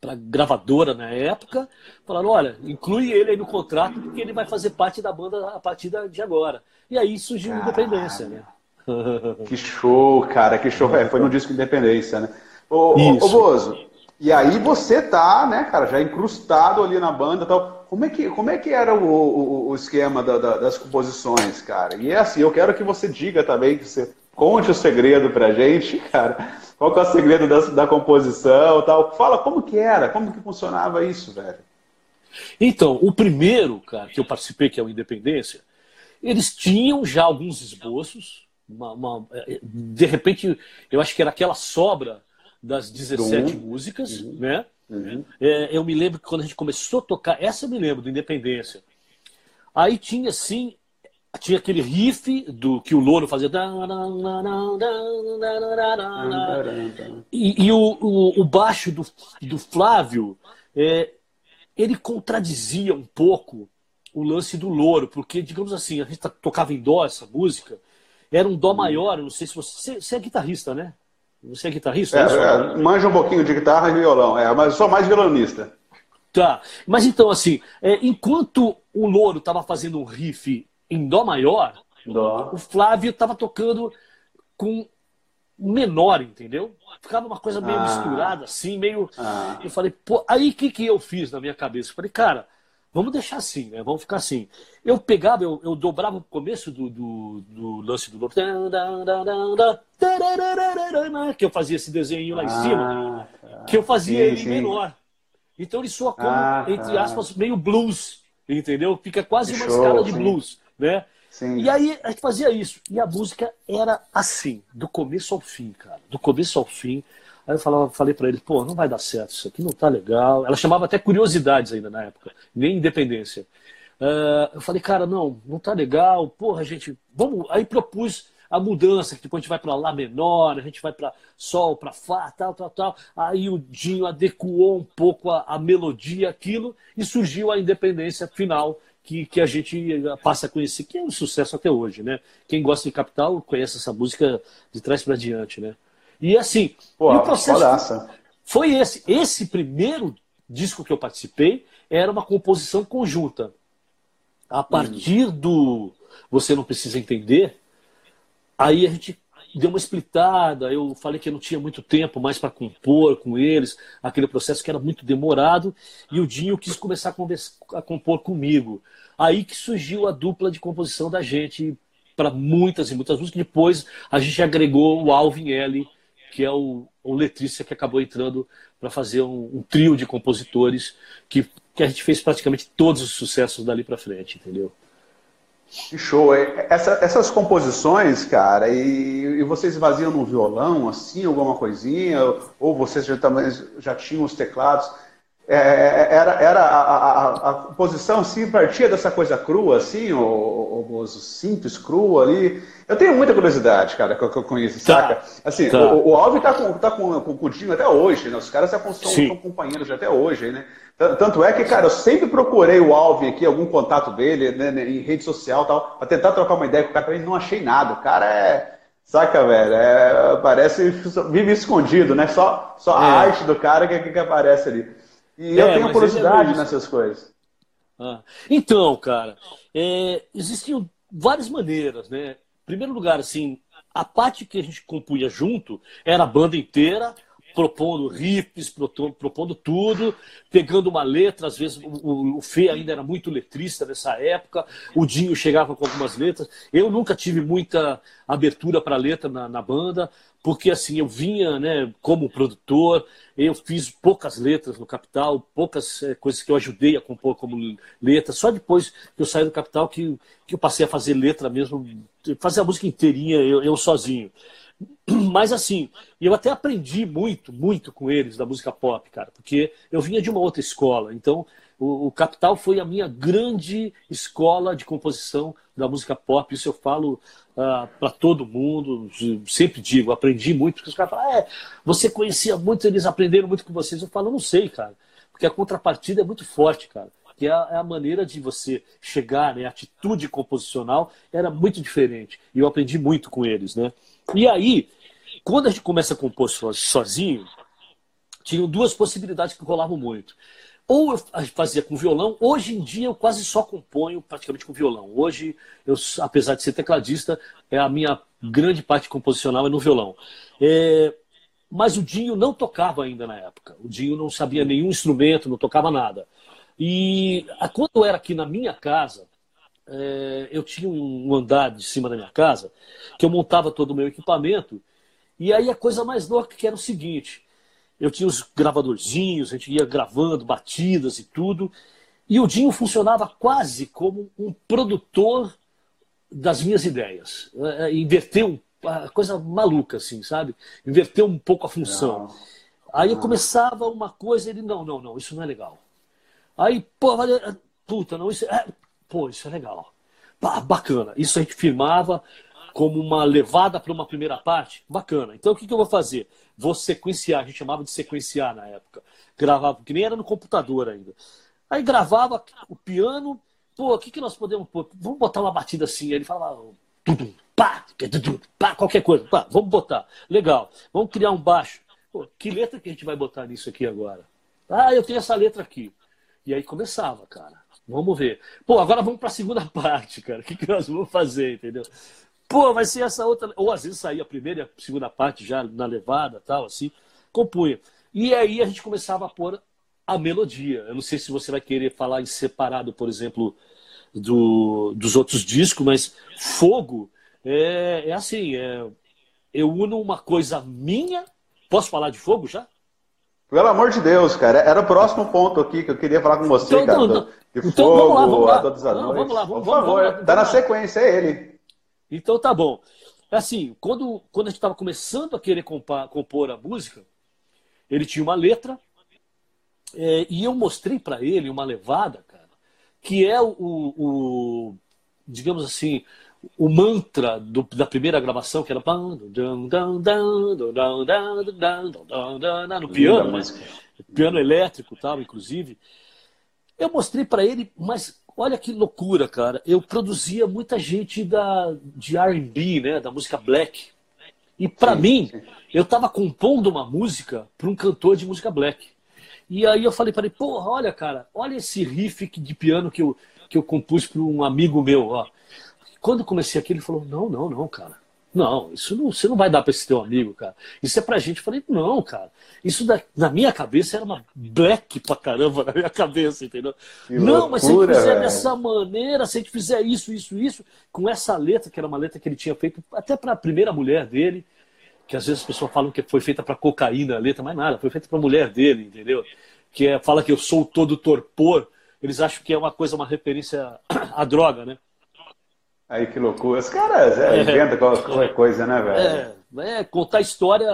para gravadora na época, falaram, olha, inclui ele aí no contrato porque ele vai fazer parte da banda a partir de agora. E aí surgiu a Independência, né? Que show, cara, que show. É, foi no disco Independência, né? Ô, ô, ô Bozo, E aí você tá, né, cara, já incrustado ali na banda tal. Como é que, como é que era o, o, o esquema da, da, das composições, cara? E é assim, eu quero que você diga também, que você conte o segredo pra gente, cara. Qual que é o segredo da, da composição tal? Fala como que era, como que funcionava isso, velho. Então, o primeiro, cara, que eu participei, que é o Independência, eles tinham já alguns esboços, uma, uma, é, de repente, eu acho que era aquela sobra das 17 uhum. músicas, uhum. né? Uhum. É, eu me lembro que quando a gente começou a tocar, essa eu me lembro, do Independência. Aí tinha assim, tinha aquele riff do que o Louro fazia. E, e o, o, o, baixo do, do Flávio, é, ele contradizia um pouco o lance do Louro, porque, digamos assim, a gente tocava em dó essa música, era um dó maior, não sei se você. Você é guitarrista, né? Você é guitarrista? É, é, manja um pouquinho de guitarra e violão, é, mas sou mais violonista. Tá. Mas então, assim, é, enquanto o Louro estava fazendo um riff em Dó maior, Dó. o Flávio estava tocando com menor, entendeu? Ficava uma coisa meio ah. misturada, assim, meio. Ah. Eu falei, pô, aí o que, que eu fiz na minha cabeça? Eu falei, cara, Vamos deixar assim, né? Vamos ficar assim. Eu pegava, eu, eu dobrava o começo do, do, do lance do que eu fazia esse desenho lá em ah, cima, tá. que eu fazia sim, ele sim. menor. Então ele soa como, ah, entre tá. aspas, meio blues, entendeu? Fica quase uma show, escala de sim. blues, né? Sim. E aí a gente fazia isso. E a música era assim, do começo ao fim, cara. Do começo ao fim. Aí eu falava, falei para ele, pô, não vai dar certo, isso aqui não tá legal. Ela chamava até curiosidades ainda na época, nem independência. Uh, eu falei, cara, não, não tá legal, porra, gente, vamos. Aí propus a mudança, que depois a gente vai para Lá menor, a gente vai para Sol, para Fá, tal, tal, tal. Aí o Dinho adequou um pouco a, a melodia, aquilo, e surgiu a independência final, que, que a gente passa a conhecer, que é um sucesso até hoje, né? Quem gosta de Capital conhece essa música de trás para diante, né? E assim, Pô, e o processo foi esse. Esse primeiro disco que eu participei era uma composição conjunta. A partir hum. do Você Não Precisa Entender, aí a gente deu uma explitada. Eu falei que eu não tinha muito tempo mais para compor com eles, aquele processo que era muito demorado, e o Dinho quis começar a, a compor comigo. Aí que surgiu a dupla de composição da gente para muitas e muitas músicas. Depois a gente agregou o Alvin L que é o, letrista que acabou entrando para fazer um, um, trio de compositores que, que a gente fez praticamente todos os sucessos dali para frente, entendeu? Que show! Essa, essas composições, cara, e, e, vocês vaziam no violão, assim, alguma coisinha? Ou vocês já, também, já tinham os teclados? É, é, era, era a, a, a, composição assim, partia dessa coisa crua, assim, o, o, o simples, crua ali. Eu tenho muita curiosidade, cara, que, eu conheço, tá. saca? Assim, tá. o, o Alvin tá com, tá com, com, com o Dinho até hoje, né? Os caras são, são companheiros até hoje, né? Tanto é que, cara, eu sempre procurei o Alvin aqui, algum contato dele, né, né em rede social tal, pra tentar trocar uma ideia com o cara, não achei nada. O cara é. Saca, velho? É, parece. Vive escondido, né? Só, só a é. arte do cara que, que aparece ali. E é, eu tenho curiosidade é nessas coisas. Ah. Então, cara, é, existiam várias maneiras, né? Em primeiro lugar, assim, a parte que a gente compunha junto era a banda inteira, propondo riffs, propondo tudo, pegando uma letra, às vezes o, o Fê ainda era muito letrista nessa época, o Dinho chegava com algumas letras. Eu nunca tive muita abertura para letra na, na, banda, porque assim, eu vinha né, como produtor, eu fiz poucas letras no Capital, poucas é, coisas que eu ajudei a compor como letra. Só depois que eu saí do Capital que, que eu passei a fazer letra mesmo, fazer a música inteirinha, eu, eu sozinho. Mas assim, eu até aprendi muito, muito com eles da música pop, cara, porque eu vinha de uma outra escola. Então, o, o Capital foi a minha grande escola de composição da música pop. Isso eu falo ah, para todo mundo, sempre digo, aprendi muito, porque os caras falam, ah, é, você conhecia muito, eles aprenderam muito com vocês. Eu falo, não sei, cara, porque a contrapartida é muito forte, cara que é a, é a, maneira de você chegar, né, a atitude composicional era muito diferente. E eu aprendi muito com eles, né? E aí, quando a gente começa a compor sozinho, tinham duas possibilidades que rolavam muito. Ou eu fazia com violão, hoje em dia eu quase só componho praticamente com violão. Hoje, eu, apesar de ser tecladista, é a minha grande parte composicional é no violão. É, mas o Dinho não tocava ainda na época. O Dinho não sabia nenhum instrumento, não tocava nada. E quando eu era aqui na minha casa, é, eu tinha um andar de cima da minha casa, que eu montava todo o meu equipamento, e aí a coisa mais louca que era o seguinte, eu tinha os gravadorzinhos, a gente ia gravando batidas e tudo, e o Dinho funcionava quase como um produtor das minhas ideias. É, é inverteu a coisa maluca, assim, sabe? Inverteu um pouco a função. Não. Aí eu começava uma coisa, ele, não, não, não, isso não é legal. Aí, pô, puta, não, isso é, pô, isso é legal. Pá, bacana. Isso a gente firmava como uma levada para uma primeira parte, bacana. Então o que, que eu vou fazer? Vou sequenciar, a gente chamava de sequenciar na época. Gravava, porque nem era no computador ainda. Aí gravava o piano, pô, o que, que nós podemos pôr? Vamos botar uma batida assim. Aí ele falava, pá, pá, qualquer coisa, pá, vamos botar. Legal, vamos criar um baixo. Pô, que letra que a gente vai botar nisso aqui agora? Ah, eu tenho essa letra aqui. E aí começava, cara. Vamos ver. Pô, agora vamos para a segunda parte, cara. O que, que nós vamos fazer, entendeu? Pô, vai ser essa outra. Ou às vezes saía a primeira e a segunda parte já na levada, tal, assim. Compunha. E aí a gente começava a pôr a melodia. Eu não sei se você vai querer falar em separado, por exemplo, do, dos outros discos, mas Fogo é, é assim: é, eu uno uma coisa minha. Posso falar de Fogo já? Pelo amor de Deus, cara. Era o próximo ponto aqui que eu queria falar com você, então, cara. Então, de então, fogo, vamos lá, vamos lá. Não, vamos lá, vamos, Por favor, vamos, tá na sequência, é ele. Então tá bom. Assim, quando, quando a gente estava começando a querer compar, compor a música, ele tinha uma letra é, e eu mostrei para ele uma levada, cara, que é o, o digamos assim, o mantra do, da primeira gravação, que era no piano, piano elétrico tal, inclusive. Eu mostrei para ele, mas olha que loucura, cara. Eu produzia muita gente da, de R&B, né, da música black. E para mim, eu estava compondo uma música para um cantor de música black. E aí eu falei para ele, porra, olha, cara, olha esse riff de piano que eu, que eu compus para um amigo meu, ó. Quando comecei aqui, ele falou: Não, não, não, cara. Não, isso não, você não vai dar para esse teu amigo, cara. Isso é pra gente. Eu falei: Não, cara. Isso da, na minha cabeça era uma black pra caramba na minha cabeça, entendeu? Que não, loucura, mas se a gente fizer dessa maneira, se a gente fizer isso, isso, isso, com essa letra, que era uma letra que ele tinha feito até para a primeira mulher dele, que às vezes as pessoas falam que foi feita para cocaína a letra, mas nada, foi feita para a mulher dele, entendeu? Que é, fala que eu sou todo torpor. Eles acham que é uma coisa, uma referência à droga, né? Aí que loucura. Os caras é, é, inventam qualquer coisa, né, velho? É, é contar história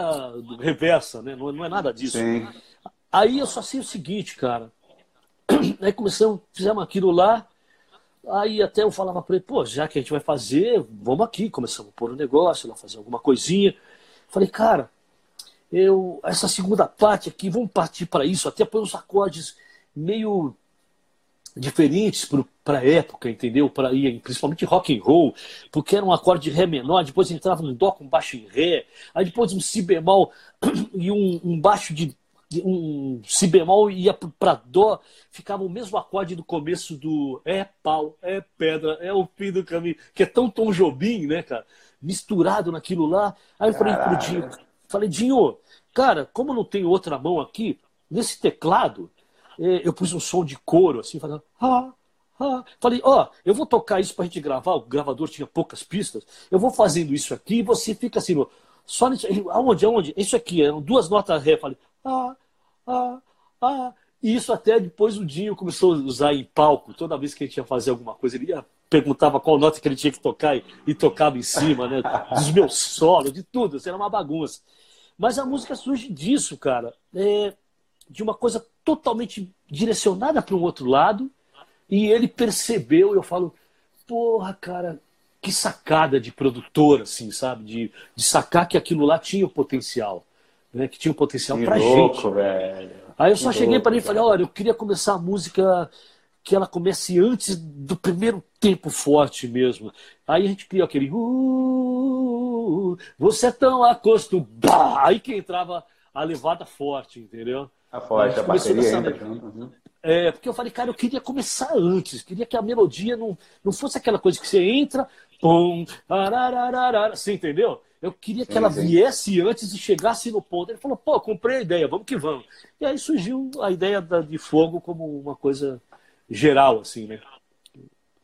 reversa, né? Não, não é nada disso. Sim. Aí eu só sei o seguinte, cara. Aí começamos, fizemos aquilo lá. Aí até eu falava para ele, pô, já que a gente vai fazer, vamos aqui. Começamos a pôr um negócio, lá fazer alguma coisinha. Falei, cara, eu essa segunda parte aqui, vamos partir para isso, até pôr uns acordes meio diferentes para a época, entendeu? Para principalmente rock and roll, porque era um acorde de ré menor, depois entrava um dó com baixo em ré, aí depois um si bemol e um, um baixo de um si bemol ia para dó, ficava o mesmo acorde do começo do é pau, é pedra, é o fim do caminho, que é tão Tom Jobim, né, cara? Misturado naquilo lá. Aí eu falei pro Dinho, falei, Dinho, cara, como não tem outra mão aqui, nesse teclado, eu pus um som de couro, assim, falando. Ah, ah. Falei, ó, oh, eu vou tocar isso pra gente gravar. O gravador tinha poucas pistas. Eu vou fazendo isso aqui e você fica assim, só nisso. Aonde, aonde? Isso aqui, eram duas notas ré. Falei, ah, ah, ah. E isso até depois o Dinho começou a usar em palco. Toda vez que a gente ia fazer alguma coisa, ele ia, perguntava qual nota que ele tinha que tocar e, e tocava em cima, né? Dos meus solos, de tudo. Isso era uma bagunça. Mas a música surge disso, cara. É, de uma coisa totalmente direcionada para um outro lado, e ele percebeu, eu falo, porra, cara, que sacada de produtor, assim, sabe? De, de sacar que aquilo lá tinha o potencial, né? Que tinha o potencial louco, gente. Velho. Aí eu só que cheguei para ele e falei, olha, eu queria começar a música que ela comece antes do primeiro tempo forte mesmo. Aí a gente criou aquele uh, você é tão acostumado. Aí que entrava a levada forte, entendeu? A forte, a, a bateria ainda junto. Uhum. É, porque eu falei, cara, eu queria começar antes, queria que a melodia não, não fosse aquela coisa que você entra, pum, arararara, você entendeu? Eu queria que sim, ela sim. viesse antes e chegasse no ponto. Ele falou, pô, comprei a ideia, vamos que vamos. E aí surgiu a ideia da, de fogo como uma coisa geral, assim, né?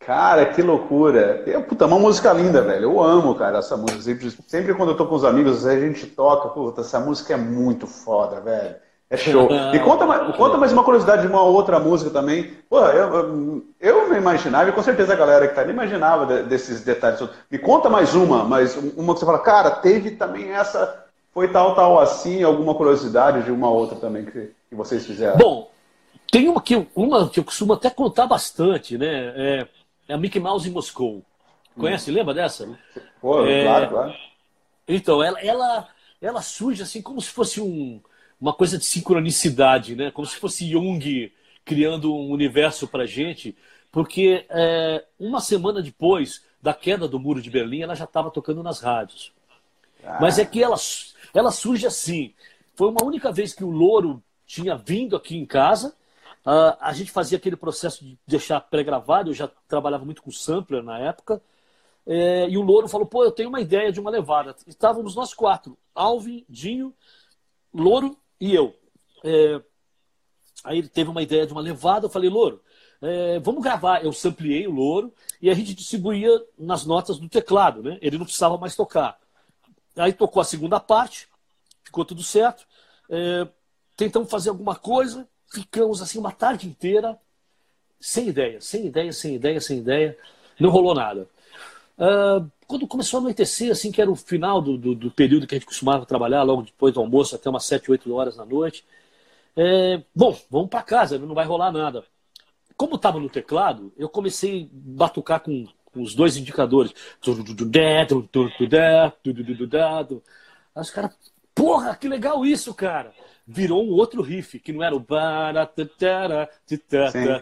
Cara, que loucura. É, puta, uma música linda, velho. Eu amo, cara, essa música. Sempre, sempre quando eu tô com os amigos, a gente toca, puta, essa música é muito foda, velho. É show. E conta, conta mais uma curiosidade de uma outra música também. Pô, eu, eu não imaginava, e com certeza a galera que tá ali imaginava desses detalhes. Me conta mais uma, mas uma que você fala, cara, teve também essa, foi tal, tal assim, alguma curiosidade de uma outra também que, que vocês fizeram. Bom, tem uma que, uma que eu costumo até contar bastante, né? É é a Mickey Mouse em Moscou. Conhece? Hum. Lembra dessa? Pô, é... claro, claro. Então, ela, ela, ela surge assim como se fosse um, uma coisa de sincronicidade, né? Como se fosse Jung criando um universo para gente, porque é, uma semana depois da queda do muro de Berlim, ela já estava tocando nas rádios. Ah. Mas é que ela, ela surge assim. Foi uma única vez que o Louro tinha vindo aqui em casa Uh, a gente fazia aquele processo de deixar pré-gravado, eu já trabalhava muito com sampler na época. É, e o Louro falou: pô, eu tenho uma ideia de uma levada. Estávamos nós quatro: Alvin, Dinho, Louro e eu. É, aí ele teve uma ideia de uma levada. Eu falei: Louro, é, vamos gravar. Eu sampliei o Louro e a gente distribuía nas notas do teclado, né? Ele não precisava mais tocar. Aí tocou a segunda parte, ficou tudo certo. É, tentamos fazer alguma coisa ficamos assim uma tarde inteira sem ideia, sem ideia, sem ideia, sem ideia. Não rolou nada. Uh, quando começou a anoitecer, assim, que era o final do, do, do, período que a gente costumava trabalhar, logo depois do almoço, até umas 7, 8 horas da noite. É, bom, vamos para casa, não vai rolar nada. Como estava no teclado, eu comecei a batucar com, com os dois indicadores. Aí os caras, porra, que legal isso, cara virou um outro riff, que não era o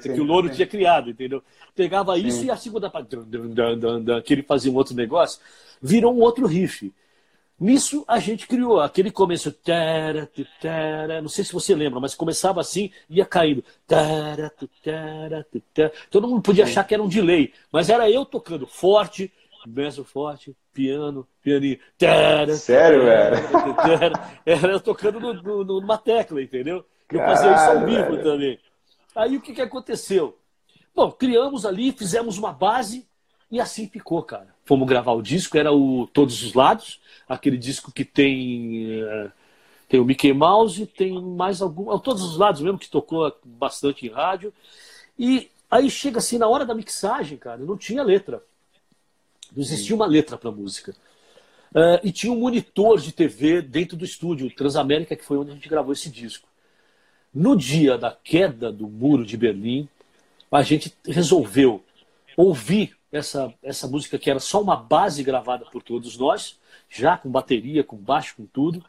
sim, que o Louro sim. tinha criado, entendeu? Pegava sim. isso e a segunda parte, que ele fazia um outro negócio, virou um outro riff. Nisso a gente criou aquele começo, não sei se você lembra, mas começava assim, ia caindo. Todo mundo podia achar que era um delay, mas era eu tocando forte, Benção forte, piano, pianinho. Sério, velho? Era tocando no, no, numa tecla, entendeu? Eu fazia isso ao vivo velho. também. Aí o que, que aconteceu? Bom, criamos ali, fizemos uma base e assim ficou, cara. Fomos gravar o disco, era o Todos os Lados, aquele disco que tem. Uh, tem o Mickey Mouse, tem mais algum. É todos os lados mesmo, que tocou bastante em rádio. E aí chega assim, na hora da mixagem, cara, não tinha letra. Não existia uma letra para a música. Uh, e tinha um monitor de TV dentro do estúdio, Transamérica, que foi onde a gente gravou esse disco. No dia da queda do muro de Berlim, a gente resolveu ouvir essa, essa música que era só uma base gravada por todos nós, já com bateria, com baixo, com tudo.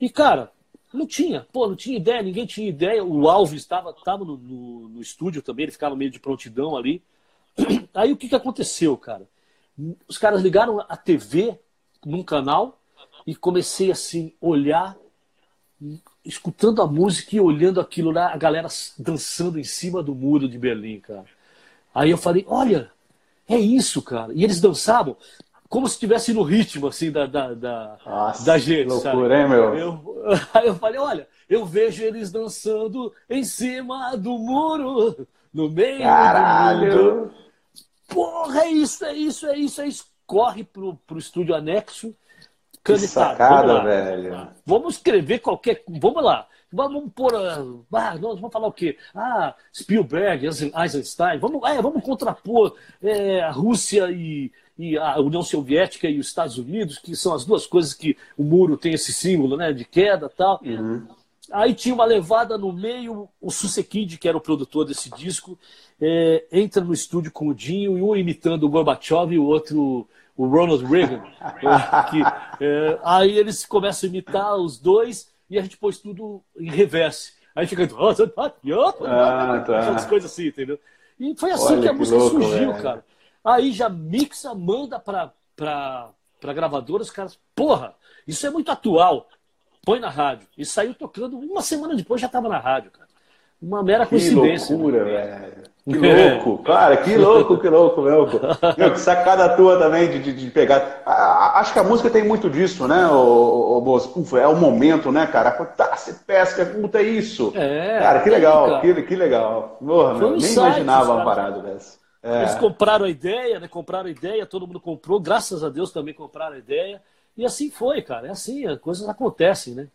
E, cara, não tinha, pô, não tinha ideia, ninguém tinha ideia. O Alves estava tava no, no, no, estúdio também, ele ficava meio de prontidão ali. Aí o que, que aconteceu, cara? Os caras ligaram a TV num canal e comecei assim olhar, escutando a música e olhando aquilo lá, a galera dançando em cima do muro de Berlim, cara. Aí eu falei, olha, é isso, cara. E eles dançavam como se estivesse no ritmo, assim, da, da, da, Nossa, da gente, loucura, sabe? hein, meu? Eu, aí eu falei, olha, eu vejo eles dançando em cima do muro, no meio Caralho. do mundo. Porra, é isso, é isso, é isso, é isso. Corre pro, pro estúdio anexo. Que sacada, vamos velho. Vamos escrever qualquer. Vamos lá. Vamos pôr. Ah, nós vamos falar o quê? Ah, Spielberg, Eisenstein. Vamos, é, vamos contrapor é, a Rússia e, e a União Soviética e os Estados Unidos, que são as duas coisas que o muro tem esse símbolo né, de queda tal. Uhum. Aí tinha uma levada no meio, o Susekid, que era o produtor desse disco, é, entra no estúdio com o Dinho, e um imitando o Gorbachev e o outro o Ronald Reagan. é, que, é, aí eles começam a imitar os dois e a gente pôs tudo em reverse. Aí fica. Ah, tá. coisas assim, entendeu? E foi assim Olha, que a que música louco, surgiu, velho. cara. Aí já mixa, manda pra, pra, pra gravadora, os caras, porra, isso é muito atual põe na rádio. E saiu tocando, uma semana depois já estava na rádio, cara. Uma mera que coincidência. Loucura, velho. Que louco, cara, que louco, que louco, meu. meu que sacada tua também de, de, de pegar. acho que a música tem muito disso, né, o, o, É o momento, né, cara? Tá, você pesca, puta, é isso. É, cara, que legal, que, que legal. Porra, meu, nem imaginava uma parada dessa. É. Eles compraram a ideia, né? Compraram a ideia, todo mundo comprou, graças a Deus também compraram a ideia. E assim foi, cara. É assim, as coisas acontecem, né?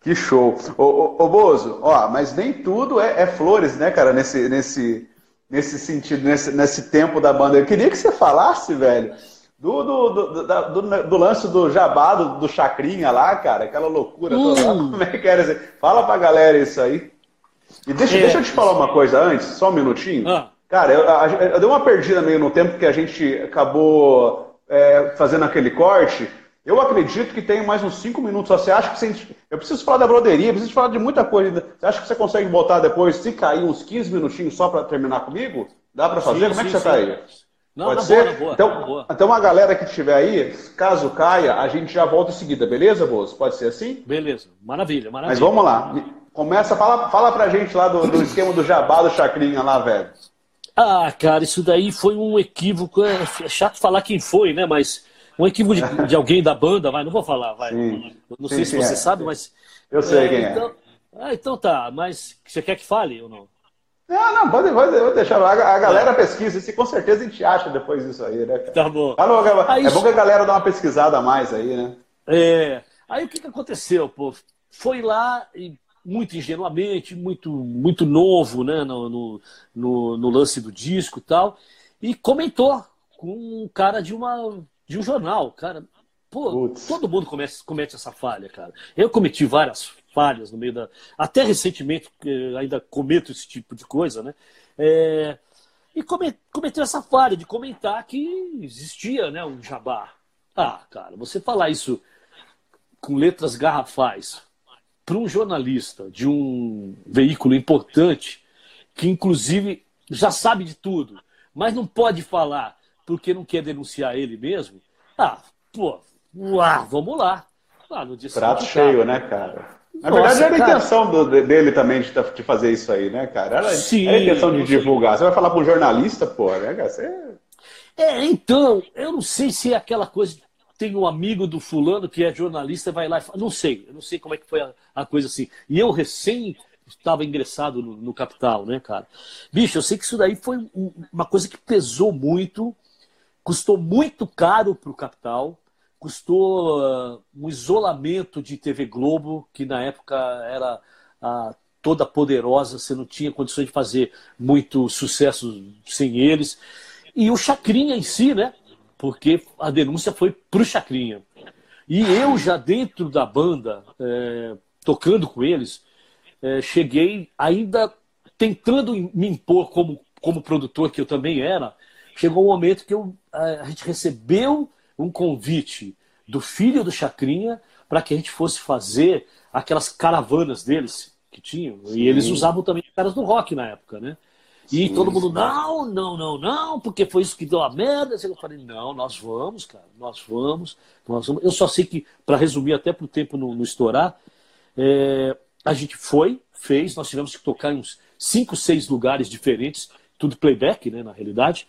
Que show. Ô, ô, ô Bozo, ó, mas nem tudo é, é, flores, né, cara, nesse, nesse, nesse sentido, nesse, nesse tempo da banda. Eu queria que você falasse, velho, do, do, do, do, do lance do jabá, do, do chacrinha lá, cara, aquela loucura hum. toda lá. Como é que era dizer? Fala pra galera isso aí. E deixa, é. deixa eu te falar uma coisa antes, só um minutinho. Ah. Cara, eu, eu, eu, dei uma perdida meio no tempo que a gente acabou é, fazendo aquele corte. Eu acredito que tem mais uns 5 minutos. Você acha que você... Eu preciso falar da broderia, preciso falar de muita coisa. Você acha que você consegue botar depois, se cair, uns 15 minutinhos só para terminar comigo? Dá para fazer? Sim, Como é que você está aí? Não, Pode ser? Boa, boa, então, boa. então, a galera que estiver aí, caso caia, a gente já volta em seguida, beleza, Bozo? Pode ser assim? Beleza, maravilha, maravilha. Mas vamos lá. Começa, fala, fala pra gente lá do, do esquema do jabá do Chacrinha lá, velho. Ah, cara, isso daí foi um equívoco. É chato falar quem foi, né? Mas um equívoco de, de, alguém da banda, vai, não vou falar, vai. Sim. Não sei sim, se você é. sabe, mas. Eu sei é, quem é. então, é. Ah, então tá, mas você quer que fale ou não? Não, não, pode, pode deixar lá. A galera pesquisa, e com certeza a gente acha depois disso aí, né? Tá bom. aí, é bom que a galera dá uma pesquisada a mais aí, né? É. Aí o que, que aconteceu, pô? Foi lá e muito ingenuamente, muito, muito novo, né, no, no, no, no lance do disco e tal, e comentou com um cara de uma de um jornal, cara. Pô, Putz. todo mundo comete, comete essa falha, cara. Eu cometi várias falhas no meio da. Até recentemente ainda cometo esse tipo de coisa, né? É... E cometeu essa falha de comentar que existia né, um jabá. Ah, cara, você falar isso com letras garrafais para um jornalista de um veículo importante, que inclusive já sabe de tudo, mas não pode falar porque não quer denunciar ele mesmo, ah, pô, uá, vamos lá. Ah, no dia Prato cheio, né, cara? Na Nossa, verdade, era a intenção do, de, também de, de, fazer isso aí, né, cara? Era, Sim, era a intenção de divulgar. Você vai falar para um jornalista, pô, né, cara? Você... É, então, eu não sei se é aquela coisa. Tem um amigo do fulano que é jornalista vai lá e fala. Não sei, eu não sei como é que foi a, a coisa assim. E eu recém estava ingressado no, no, Capital, né, cara? Bicho, eu sei que isso daí foi uma coisa que pesou muito Custou muito caro para o capital, custou uh, um isolamento de TV Globo, que na época era uh, toda poderosa, você não tinha condições de fazer muito sucesso sem eles. E o Chacrinha em si, né? Porque a denúncia foi para o Chacrinha. E eu já dentro da banda, é, tocando com eles, é, cheguei ainda tentando me impor como, como produtor, que eu também era, chegou um momento que eu, a gente recebeu um convite do filho do Chacrinha para que a gente fosse fazer aquelas caravanas deles que tinham. Sim. E eles usavam também caras do rock na época, né? E Sim. todo mundo, não, não, não, não, porque foi isso que deu a merda. Eu falei, não, nós vamos, cara, nós vamos, nós vamos. Eu só sei que, para resumir até para o tempo não, não estourar, é, a gente foi, fez, nós tivemos que tocar em uns cinco, seis lugares diferentes, tudo playback, né, na realidade.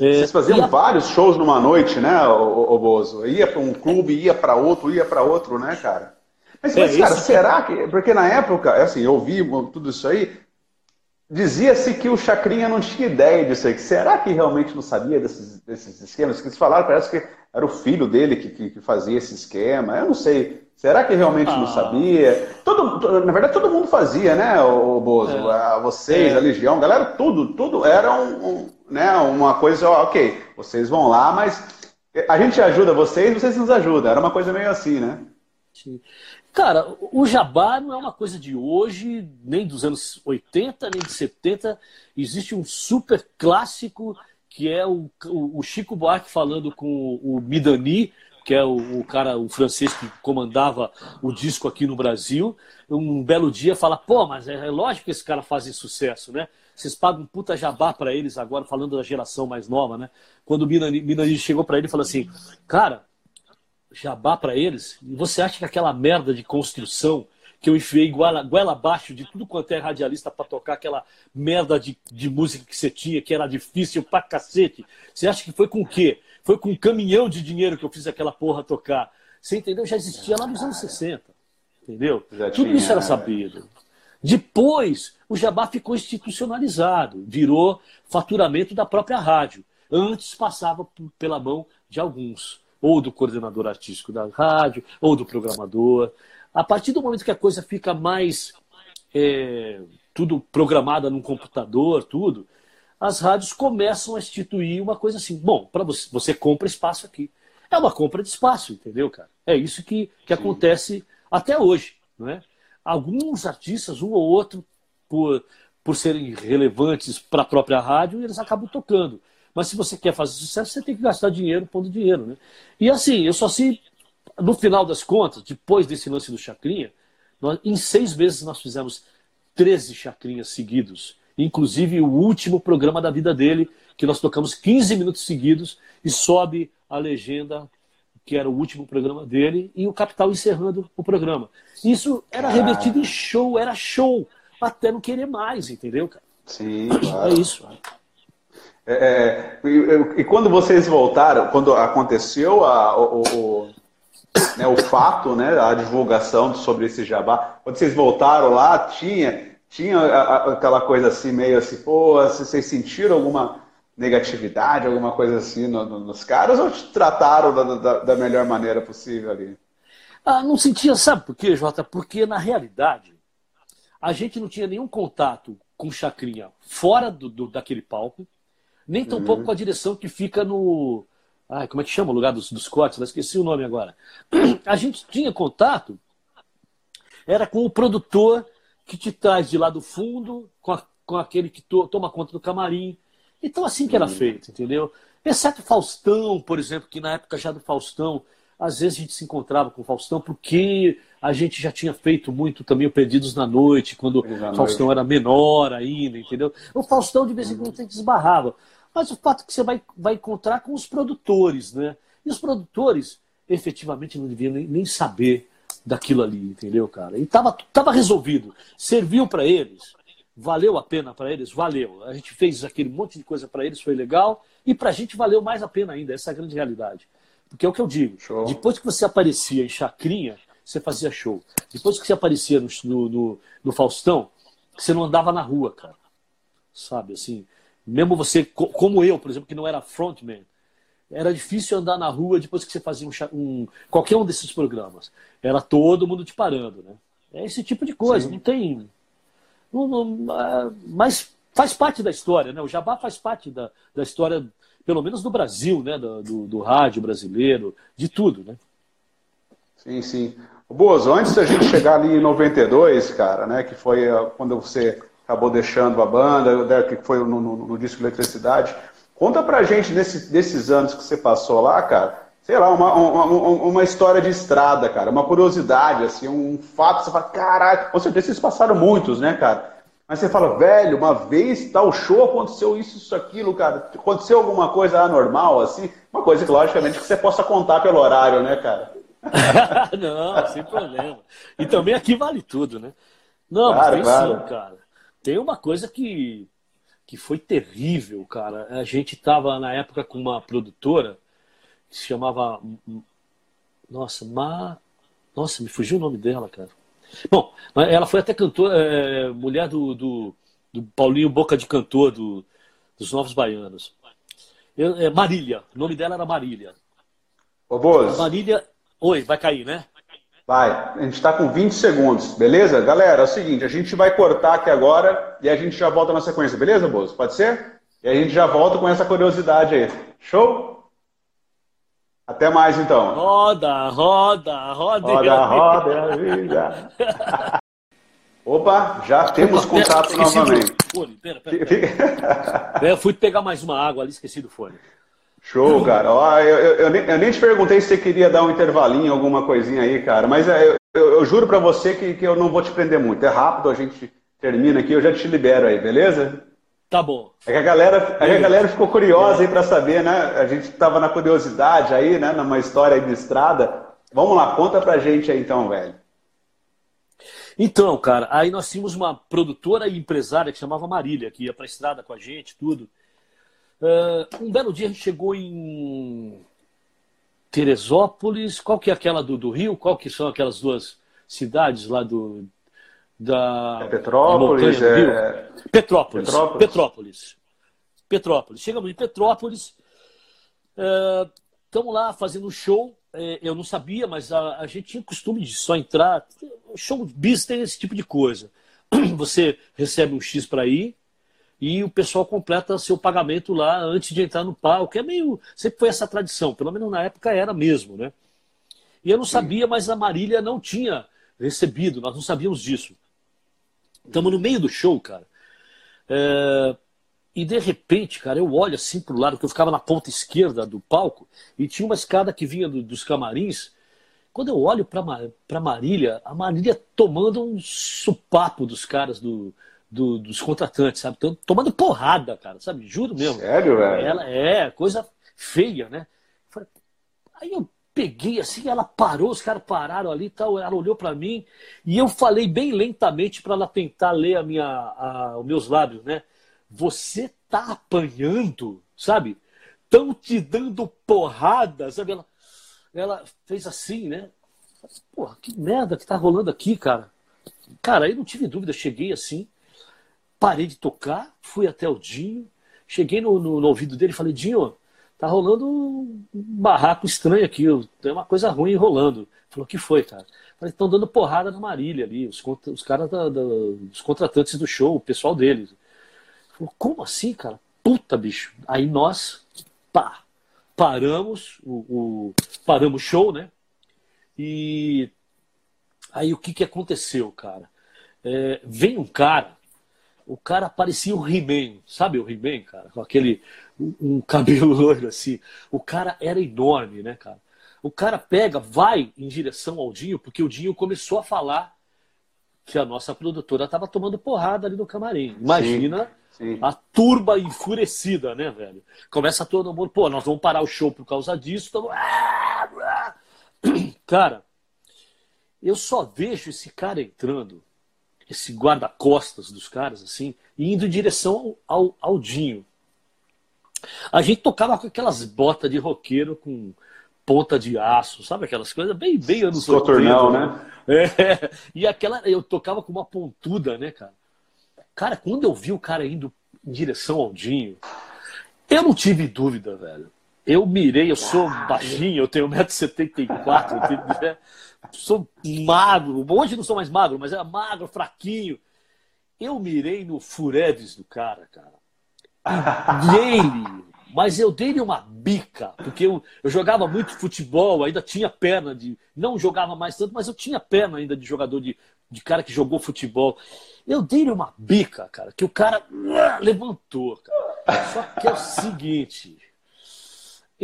É, Vocês faziam a... vários shows numa noite, né, o, Bozo? Ia para um clube, ia para outro, ia para outro, né, cara? Mas, mas é, cara, será que. Porque na época, assim, eu vi tudo isso aí, dizia-se que o Chacrinha não tinha ideia disso aí. Será que realmente não sabia desses, desses esquemas? Que eles falaram, parece que era o filho dele que, que, que fazia esse esquema. Eu não sei. Será que realmente ah. não sabia? Todo, na verdade, todo mundo fazia, né, o Bozo? É. Vocês, é. a Legião, galera, tudo, tudo era um, um né, uma coisa, ok, vocês vão lá, mas a gente ajuda vocês, vocês nos ajudam. Era uma coisa meio assim, né? Sim. Cara, o jabá não é uma coisa de hoje, nem dos anos 80, nem de 70. Existe um super clássico que é o, o Chico Buarque falando com o Midani, que é o, o, cara, o francês que comandava o disco aqui no Brasil. Um belo dia fala: pô, mas é, é lógico que esse cara faz sucesso, né? Vocês pagam um puta jabá para eles agora, falando da geração mais nova, né? Quando o Minani chegou para ele e falou assim: Cara, jabá para eles, você acha que aquela merda de construção que eu enfiei goela, goela abaixo de tudo quanto é radialista para tocar aquela merda de, de música que você tinha, que era difícil pra cacete. Você acha que foi com o quê? Foi com um caminhão de dinheiro que eu fiz aquela porra tocar. Você entendeu? Já existia lá nos anos 60. Entendeu? Já Tudo tinha, isso era sabido. Depois, o jabá ficou institucionalizado, virou faturamento da própria rádio. Antes passava pela mão de alguns, ou do coordenador artístico da rádio, ou do programador. A partir do momento que a coisa fica mais é, tudo programada num computador, tudo, as rádios começam a instituir uma coisa assim. Bom, para você, você compra espaço aqui. É uma compra de espaço, entendeu, cara? É isso que, que acontece até hoje, não é? Alguns artistas, um ou outro, por, por serem relevantes para a própria rádio, eles acabam tocando. Mas se você quer fazer sucesso, você tem que gastar dinheiro pondo dinheiro, né? E assim, eu só sei no final das contas, depois desse lance do Chacrinha, nós, em seis meses nós fizemos 13 Chacrinhas seguidos. Inclusive o último programa da vida dele, que nós tocamos 15 minutos seguidos e sobe a legenda que era o último programa dele, e o Capital encerrando o programa. Isso era revertido em show, era show, até não querer mais, entendeu, cara? Sim, claro. É isso. É, é, e, e, quando vocês voltaram, quando aconteceu a, o, o, né, o fato, né, a divulgação sobre esse jabá. Quando vocês voltaram lá, tinha, tinha aquela coisa assim, meio assim, pô, vocês sentiram alguma negatividade, alguma coisa assim no, no, nos caras, ou te trataram da, da, da, melhor maneira possível ali? Ah, não sentia, sabe por quê, Jota? Porque na realidade a gente não tinha nenhum contato com Chacrinha fora do, do daquele palco, nem tampouco uhum. com a direção que fica no, Ai, como é que chama o lugar dos, dos cortes? Eu esqueci o nome agora. A gente tinha contato, era com o produtor que te traz de lá do fundo, com, a, com aquele que to, toma conta do camarim. Então, assim que era hum. feito, entendeu? Exceto Faustão, por exemplo, que na época já do Faustão, às vezes a gente se encontrava com o Faustão, porque a gente já tinha feito muito também o Perdidos na Noite, quando o Faustão era menor ainda, entendeu? O Faustão de vez em quando uhum. desbarrava. Mas o fato é que você vai, vai encontrar com os produtores, né? E os produtores efetivamente não deviam nem, nem saber daquilo ali, entendeu, cara? E tava, tava resolvido. Serviu para eles, valeu a pena para eles, valeu. A gente fez aquele monte de coisa para eles, foi legal, e para a gente valeu mais a pena ainda, essa é a grande realidade. Porque é o que eu digo, show. depois que você aparecia em Chacrinha, você fazia show. Depois que você aparecia no, no, no Faustão, você não andava na rua, cara. Sabe, assim, mesmo você, como eu, por exemplo, que não era frontman, era difícil andar na rua depois que você fazia um, um, qualquer um desses programas. Era todo mundo te parando, né? É esse tipo de coisa, Sim. não tem. Não, não, é, mas faz parte da história, né? O Jabá faz parte da, da história, pelo menos do Brasil, né? Do, do, do rádio brasileiro, de tudo, né? Sim, sim. Bozo, antes da gente chegar ali em 92, cara, né? Que foi quando você acabou deixando a banda, né, que foi no, no, no disco Eletricidade. Conta pra gente desse, desses anos que você passou lá, cara. Sei lá, uma, uma, uma, história de estrada, cara. Uma curiosidade, assim, um fato. Você fala, caralho, com certeza vocês passaram muitos, né, cara? Mas você fala, velho, uma vez tal show aconteceu isso, isso, aquilo, cara. Aconteceu alguma coisa anormal, assim? Uma coisa que, logicamente, que você possa contar pelo horário, né, cara? Não, sem problema. E também aqui vale tudo, né? Não, claro, mas claro. sim, cara. Tem uma coisa que, que foi terrível, cara. A gente estava na época com uma produtora que se chamava. Nossa, Ma... Nossa, me fugiu o nome dela, cara. Bom, ela foi até cantora, é, mulher do, do, do, Paulinho Boca de Cantor, do, dos Novos Baianos. Eu, é, Marília, o nome dela era Marília. Ô, Boas. Marília. Oi, vai cair, né? Vai, a gente está com 20 segundos, beleza? Galera, é o seguinte, a gente vai cortar aqui agora e a gente já volta na sequência, beleza, Bozo? Pode ser? E a gente já volta com essa curiosidade aí. Show? Até mais então. Roda, roda, roda. Roda, roda, vida. Opa, já temos Opa, contato pera, novamente. Fone, pera, pera, pera. eu fui pegar mais uma água ali, esqueci do fone. Show, cara. Ó, eu, eu, eu, nem, eu, nem, te perguntei se você queria dar um intervalinho, alguma coisinha aí, cara. Mas é, eu, juro pra você que, que eu não vou te prender muito. É rápido, a gente termina aqui, eu já te libero aí, beleza? Tá bom. É que a galera, é que a galera ficou curiosa aí pra saber, né? A gente tava na curiosidade aí, né? Numa história aí de estrada. Vamos lá, conta pra gente aí então, velho. Então, cara, aí nós tínhamos uma produtora e empresária que chamava Marília, que ia pra estrada com a gente, tudo. Uh, um belo dia a gente chegou em Teresópolis, qual que é aquela do, do Rio? Qual que são aquelas duas cidades lá do da é Petrópolis, é... Petrópolis, Petrópolis, Petrópolis, Petrópolis. Chegamos em Petrópolis, estamos uh, lá fazendo um show. Uh, eu não sabia, mas a, a, gente tinha costume de só entrar. Show business tem esse tipo de coisa. Você recebe um X para ir, e o pessoal completa seu pagamento lá antes de entrar no palco. É meio. Sempre foi essa tradição, pelo menos na época era mesmo, né? E eu não sabia, mas a Marília não tinha recebido, nós não sabíamos disso. Estamos no meio do show, cara. É... E de repente, cara, eu olho assim pro lado, que eu ficava na ponta esquerda do palco, e tinha uma escada que vinha do, dos camarins. Quando eu olho para Marília, a Marília tomando um supapo dos caras do, do, dos contratantes, sabe? Tomando porrada, cara, sabe? Juro mesmo. Sério, velho? Ela é coisa feia, né? Aí eu peguei assim, ela parou, os caras pararam ali tal, ela olhou para mim e eu falei bem lentamente para ela tentar ler a minha, a, os meus lábios, né? Você tá apanhando, sabe? Estão te dando porrada, sabe? Ela, ela fez assim, né? Porra, que merda que tá rolando aqui, cara. Cara, aí não tive dúvida, cheguei assim, Parei de tocar, fui até o Dinho, cheguei no, no, no ouvido dele e falei, Dinho, tá rolando um barraco estranho aqui, tem uma coisa ruim rolando. Falou, o que foi, cara? Falei, estão dando porrada na Marília ali, os, os caras, da, da, os contratantes do show, o pessoal deles. Ele falou, como assim, cara? Puta, bicho. Aí nós, pá, paramos o, o paramos show, né? E aí o que, que aconteceu, cara? É, vem um cara o cara parecia o He-Man, sabe o He-Man, cara? Com aquele um, cabelo loiro assim. O cara era enorme, né, cara? O cara pega, vai em direção ao Dinho, porque o Dinho começou a falar que a nossa produtora estava tomando porrada ali no camarim. Imagina sim, sim. a turba enfurecida, né, velho? Começa todo mundo, pô, nós vamos parar o show por causa disso. Tamo... Cara, eu só vejo esse cara entrando esse guarda-costas dos caras, assim, e indo em direção ao, ao, Dinho. A gente tocava com aquelas botas de roqueiro com ponta de aço, sabe aquelas coisas bem, bem anos 80. né? É, e aquela, eu tocava com uma pontuda, né, cara? Cara, quando eu vi o cara indo em direção ao Dinho, eu não tive dúvida, velho. Eu mirei, eu sou baixinho, eu tenho 1,74m, né? sou magro. Hoje não sou mais magro, mas era magro, fraquinho. Eu mirei no Fureves do cara, cara. E ele, mas eu dei-lhe uma bica, porque eu, eu jogava muito futebol, ainda tinha perna de. Não jogava mais tanto, mas eu tinha perna ainda de jogador de, de cara que jogou futebol. Eu dei-lhe uma bica, cara, que o cara uh, levantou, cara. Só que é o seguinte.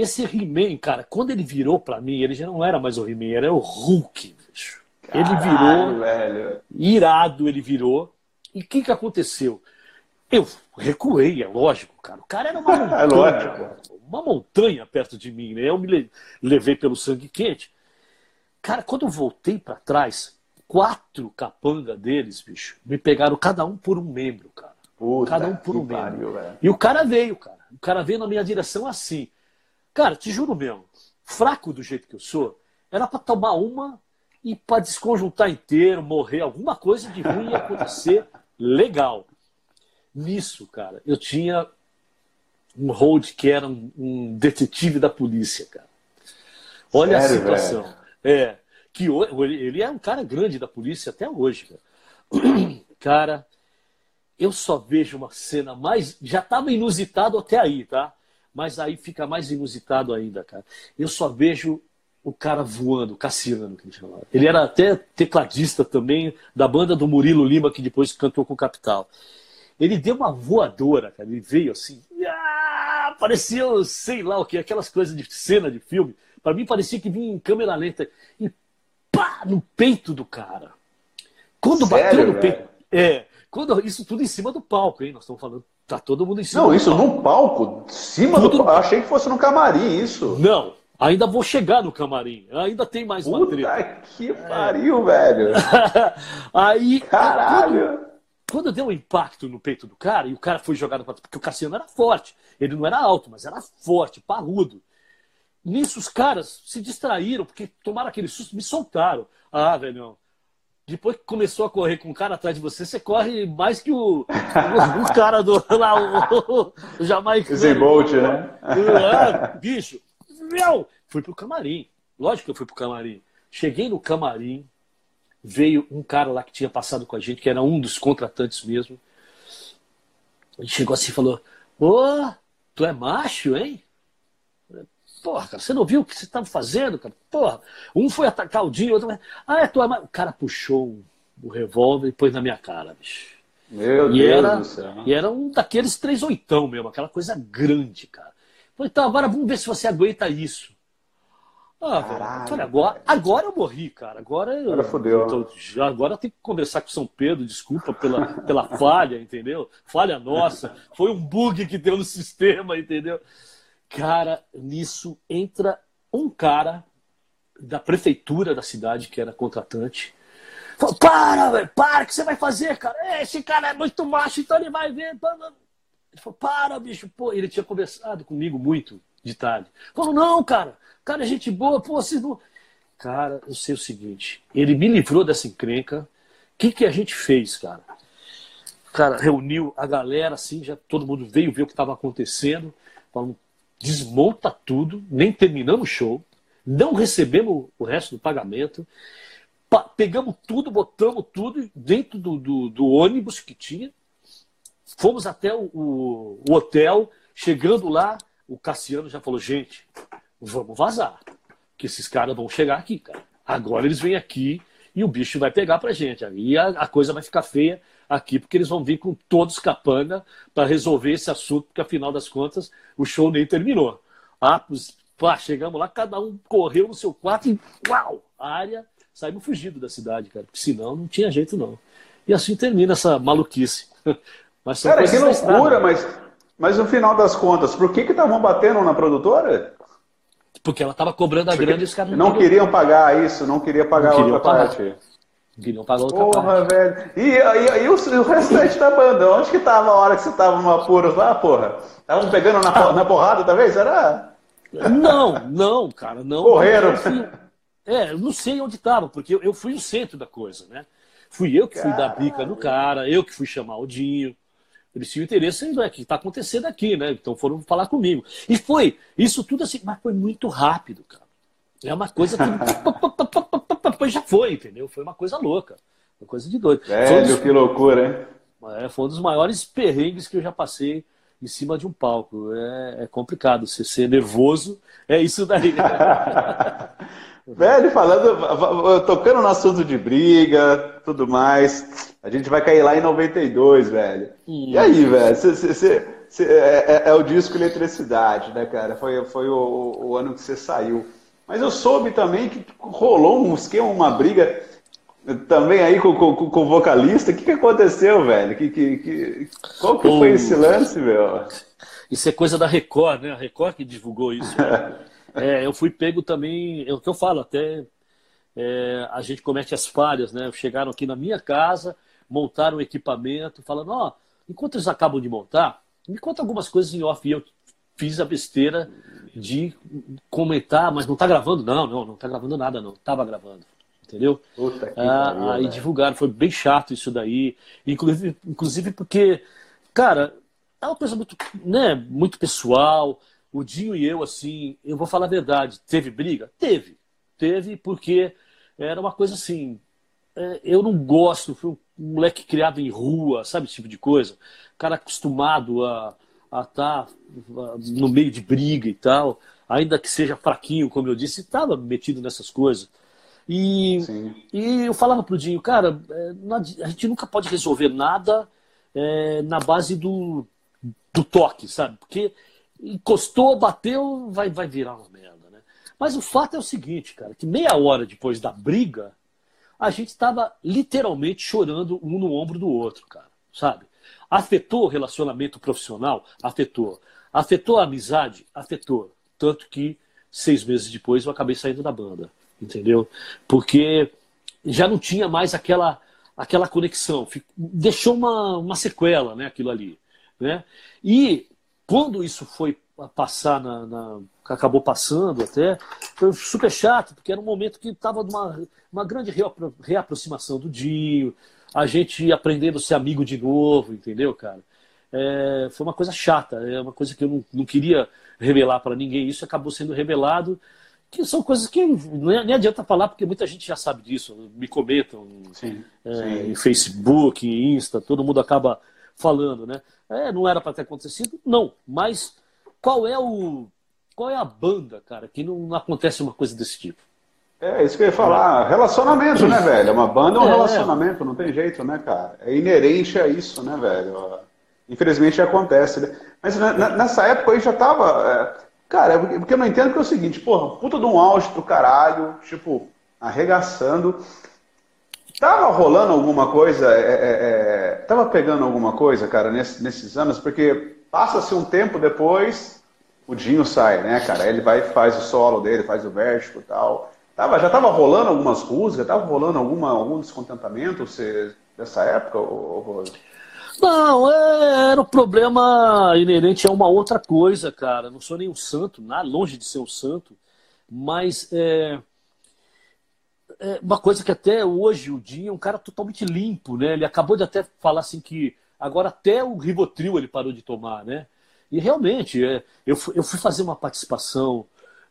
Esse He-Man, cara, quando ele virou para mim, ele já não era mais o He-Man, era o Hulk, bicho. Ele virou. Velho. Irado, ele virou. E o que, que aconteceu? Eu recuei, é lógico, cara. O cara era uma montanha. é lógico. Uma montanha perto de mim, né? Eu me levei pelo sangue quente. Cara, quando eu voltei para trás, quatro capanga deles, bicho, me pegaram cada um por um membro, cara. Puta cada um por um membro. e o cara veio, cara. O cara veio na minha direção assim. Cara, te juro mesmo, fraco do jeito que eu sou, era para tomar uma e para desconjuntar inteiro, morrer, alguma coisa de ruim ia acontecer legal. Nisso, cara, eu tinha um hold que era um, um detetive da polícia, cara. Olha Sério, a situação. Velho? É, que ele é um cara grande da polícia até hoje, cara. Cara, eu só vejo uma cena mais. Já estava inusitado até aí, tá? Mas aí fica mais inusitado ainda, cara. Eu só vejo o cara voando, Cassiano, que ele chamava. Ele era até tecladista também da banda do Murilo Lima, que depois cantou com o Capital. Ele deu uma voadora, cara. Ele veio assim, ah, parecia, sei lá o que, aquelas coisas de cena de filme. Para mim parecia que vinha em câmera lenta e pá, no peito do cara. Quando Sério, bateu no velho? peito. É, quando, isso tudo em cima do palco, hein? Nós estamos falando Tá todo mundo em cima. Não, isso palco. num palco, cima Tudo... do. Achei que fosse no camarim isso. Não, Ainda vou chegar no camarim, ainda tem mais uma Puta que pariu, velho! Aí. Caralho! Quando, quando deu um impacto no peito do cara, e o cara foi jogado para. Porque o Cassiano era forte. Ele não era alto, mas era forte, parrudo. Nisso os caras se distraíram, porque tomaram aquele susto, me soltaram. Ah, velho, depois que começou a correr com o cara atrás de você, você corre mais que o, o, o cara do lá, o, o Jamaica. Bolt, né? Ah, bicho, meu! Fui pro camarim. Lógico que eu fui pro camarim. Cheguei no camarim, veio um cara lá que tinha passado com a gente, que era um dos contratantes mesmo. Ele chegou assim e falou: Ô, tu é macho, hein? Porra, cara, você não viu o que você estava fazendo, cara? Porra, um foi atacar o Dinho, outro. Ah, é tua O cara puxou o revólver e pôs na minha cara, bicho. Meu e Deus era, do céu. E era um daqueles três oitão mesmo, aquela coisa grande, cara. Falei, então, agora vamos ver se você aguenta isso. Ah, Caralho, velho, agora, agora eu morri, cara. Agora eu. Agora fodeu. Tô, agora eu tenho que conversar com São Pedro, desculpa pela, pela falha, entendeu? Falha nossa. Foi um bug que deu no sistema, entendeu? Cara, nisso entra um cara da prefeitura da cidade, que era contratante. Falou, para, velho, para, o que você vai fazer, cara? Esse cara é muito macho, então ele vai ver. Ele falou, para, bicho, pô. Ele tinha conversado comigo muito de tarde. Falou, não, cara, cara é gente boa, pô, vocês não. Cara, eu sei o seguinte, ele me livrou dessa encrenca. O que, que a gente fez, cara? Cara, reuniu a galera, assim, já todo mundo veio ver o que estava acontecendo. Falando, desmonta tudo, nem terminamos o show, não recebemos o resto do pagamento, pegamos tudo, botamos tudo dentro do, do, do ônibus que tinha, fomos até o, o, o, hotel, chegando lá, o Cassiano já falou, gente, vamos vazar, que esses caras vão chegar aqui, cara. Agora eles vêm aqui e o bicho vai pegar pra gente. Aí a, a coisa vai ficar feia aqui, porque eles vão vir com todos capanga para resolver esse assunto, porque afinal das contas o show nem terminou. Ah, pá, chegamos lá, cada um correu no seu quarto e uau, a área, saímos fugindo da cidade, cara, porque senão não tinha jeito não. E assim termina essa maluquice. Mas cara, que loucura, mas, mas no final das contas, por que que estavam batendo na produtora? Porque ela estava cobrando a grana e os caras não, não queriam pagar isso, não queria pagar não outra pagar. parte. Queriam pagar outra Porra, parte. velho. E, e, e o, o, restante da banda? Onde que tava a hora que você tava no apuros lá, porra? Estavam pegando na, ah. na porrada talvez? Era? Não, não, cara, não. Correram. é, eu não sei onde tava, porque eu, eu, fui o centro da coisa, né? Fui eu que fui Caralho. dar bica no cara, eu que fui chamar o Dinho. Eles tinham interesse em o que está acontecendo aqui, né? Então foram falar comigo. E foi, isso tudo assim, mas foi muito rápido, cara. É uma coisa que depois já foi, entendeu? Foi uma coisa louca. Uma coisa de doido. Velho, dos... que loucura, hein? É, foi um dos maiores perrengues que eu já passei em cima de um palco. É, é complicado. Você ser nervoso é isso daí. Velho, falando, tocando no assunto de briga, tudo mais, a gente vai cair lá em 92, velho. E aí, velho? Cê, cê, cê, é, é, é, o disco Eletricidade, né, cara? Foi, foi o, o ano que você saiu. Mas eu soube também que rolou um esquema, uma briga também aí com, com, com o vocalista. O que, que aconteceu, velho? Que, que, que... Qual que foi esse lance, meu? Isso é coisa da Record, né? A Record que divulgou isso. Né? é, eu fui pego também, é o que eu falo, até é, a gente comete as falhas, né? Chegaram aqui na minha casa, montaram um equipamento, falando, ó, oh, enquanto eles acabam de montar, me conta algumas coisas em off. E eu fiz a besteira de comentar, mas não tá gravando? Não, não, não tá gravando nada, não. Tava gravando. Entendeu? Puta que ah, pariu, aí divulgaram, foi bem chato isso daí. Inclusive, inclusive porque, cara, é uma coisa muito, né, muito pessoal. O Dinho e eu, assim, eu vou falar a verdade, teve briga? Teve. Teve porque era uma coisa assim. É, eu não gosto, fui um moleque criado em rua, sabe esse tipo de coisa? Cara acostumado a a estar tá, no meio de briga e tal, ainda que seja fraquinho, como eu disse, estava metido nessas coisas. E, e eu falava pro Dinho, cara, é, a gente nunca pode resolver nada é, na base do, do toque, sabe? Porque encostou, bateu, vai, vai virar uma merda, né? Mas o fato é o seguinte, cara, que meia hora depois da briga, a gente estava literalmente chorando um no ombro do outro, cara, sabe? Afetou o relacionamento profissional? Afetou. Afetou a amizade? Afetou. Tanto que seis meses depois eu acabei saindo da banda, entendeu? Porque já não tinha mais aquela aquela conexão, deixou uma, uma sequela, né, aquilo ali, né? E quando isso foi passar na, na, acabou passando até foi super chato porque era um momento que estava uma, uma grande reaproximação do Dinho a gente aprendendo a ser amigo de novo entendeu cara? É, foi uma coisa chata é uma coisa que eu não, não queria revelar para ninguém. Isso acabou sendo revelado que são coisas que nem adianta falar porque muita gente já sabe disso. Me comentam sim, é, sim. em Facebook em Insta todo mundo acaba falando né? É, não era para ter acontecido? Não mas qual é o qual é a banda, cara, que não acontece uma coisa desse tipo? É, isso que eu ia falar. Relacionamento, né, velho? Uma banda é um é. relacionamento, não tem jeito, né, cara? É inerente a isso, né, velho? Infelizmente acontece, né? Mas nessa época aí já tava. É... Cara, porque eu não entendo que é o seguinte, porra, puta de um auge do caralho, tipo, arregaçando. Tava rolando alguma coisa, é, é, é tava pegando alguma coisa, cara, nesses, nesses anos, porque Passa-se um tempo depois, o Dinho sai, né, cara? Ele vai faz o solo dele, faz o vertigo e tal. Tava, já estava rolando algumas rusgas, estava rolando alguma, algum descontentamento você, dessa época, Rose? Não, é, era um problema inerente a uma outra coisa, cara. Não sou nem um santo, nada, longe de ser um santo, mas é, é, uma coisa que até hoje o Dinho é um cara totalmente limpo, né? Ele acabou de até falar assim que Agora até o Rivotril ele parou de tomar, né? E realmente, é, eu, eu fui fazer uma participação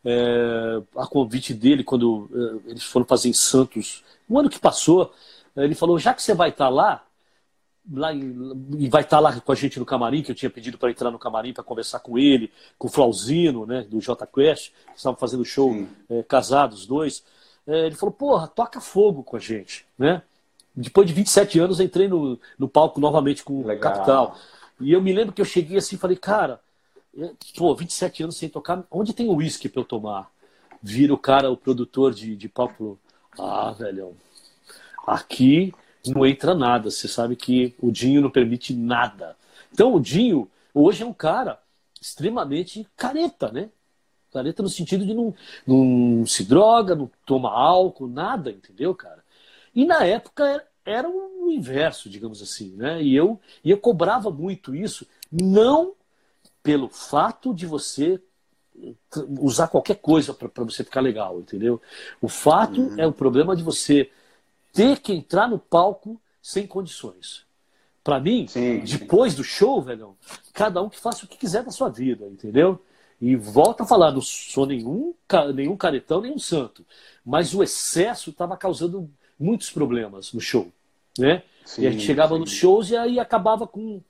é, a convite dele quando é, eles foram fazer em Santos, no ano que passou, é, ele falou, já que você vai estar tá lá, lá e vai estar tá lá com a gente no camarim, que eu tinha pedido para entrar no camarim para conversar com ele, com o Flauzino, né, do J Quest, que estavam fazendo show é, casados, dois. É, ele falou, porra, toca fogo com a gente, né? depois de 27 anos, entrei no, no palco novamente com o Capital. E eu me lembro que eu cheguei assim e falei, cara, pô, 27 anos sem tocar, onde tem uísque para eu tomar? Vira o cara, o produtor de, de palco, ah, velhão, aqui não entra nada. Você sabe que o Dinho não permite nada. Então o Dinho hoje é um cara extremamente careta, né? Careta no sentido de não, não se droga, não toma álcool, nada, entendeu, cara? E na época era o inverso, digamos assim, né? E eu, e eu cobrava muito isso, não pelo fato de você usar qualquer coisa para você ficar legal, entendeu? O fato uhum. é o problema de você ter que entrar no palco sem condições. Para mim, sim, depois sim. do show, velho, cada um que faça o que quiser da sua vida, entendeu? E volta a falar, não sou nenhum, nenhum caretão, nenhum santo. Mas o excesso estava causando muitos problemas no show. Né? Sim, e a gente chegava nos shows e aí acabava com,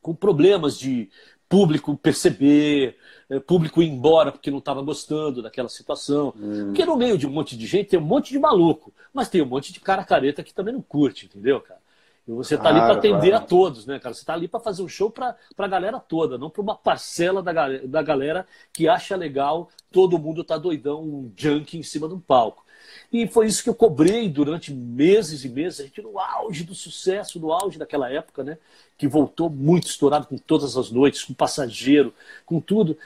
com problemas de público perceber, eh, público ir embora porque não estava gostando daquela situação. Hum. Porque no meio de um monte de gente tem um monte de maluco, mas tem um monte de cara careta que também não curte, entendeu, cara? E você está claro, ali para atender claro. a todos, né, cara? Você está ali para fazer um show para a galera toda, não para uma parcela da, da galera que acha legal todo mundo tá doidão, um junk em cima de um palco. E foi isso que eu cobrei durante meses e meses, a gente no auge do sucesso, no auge daquela época, né? Que voltou muito estourado com todas as noites, com passageiro, com tudo.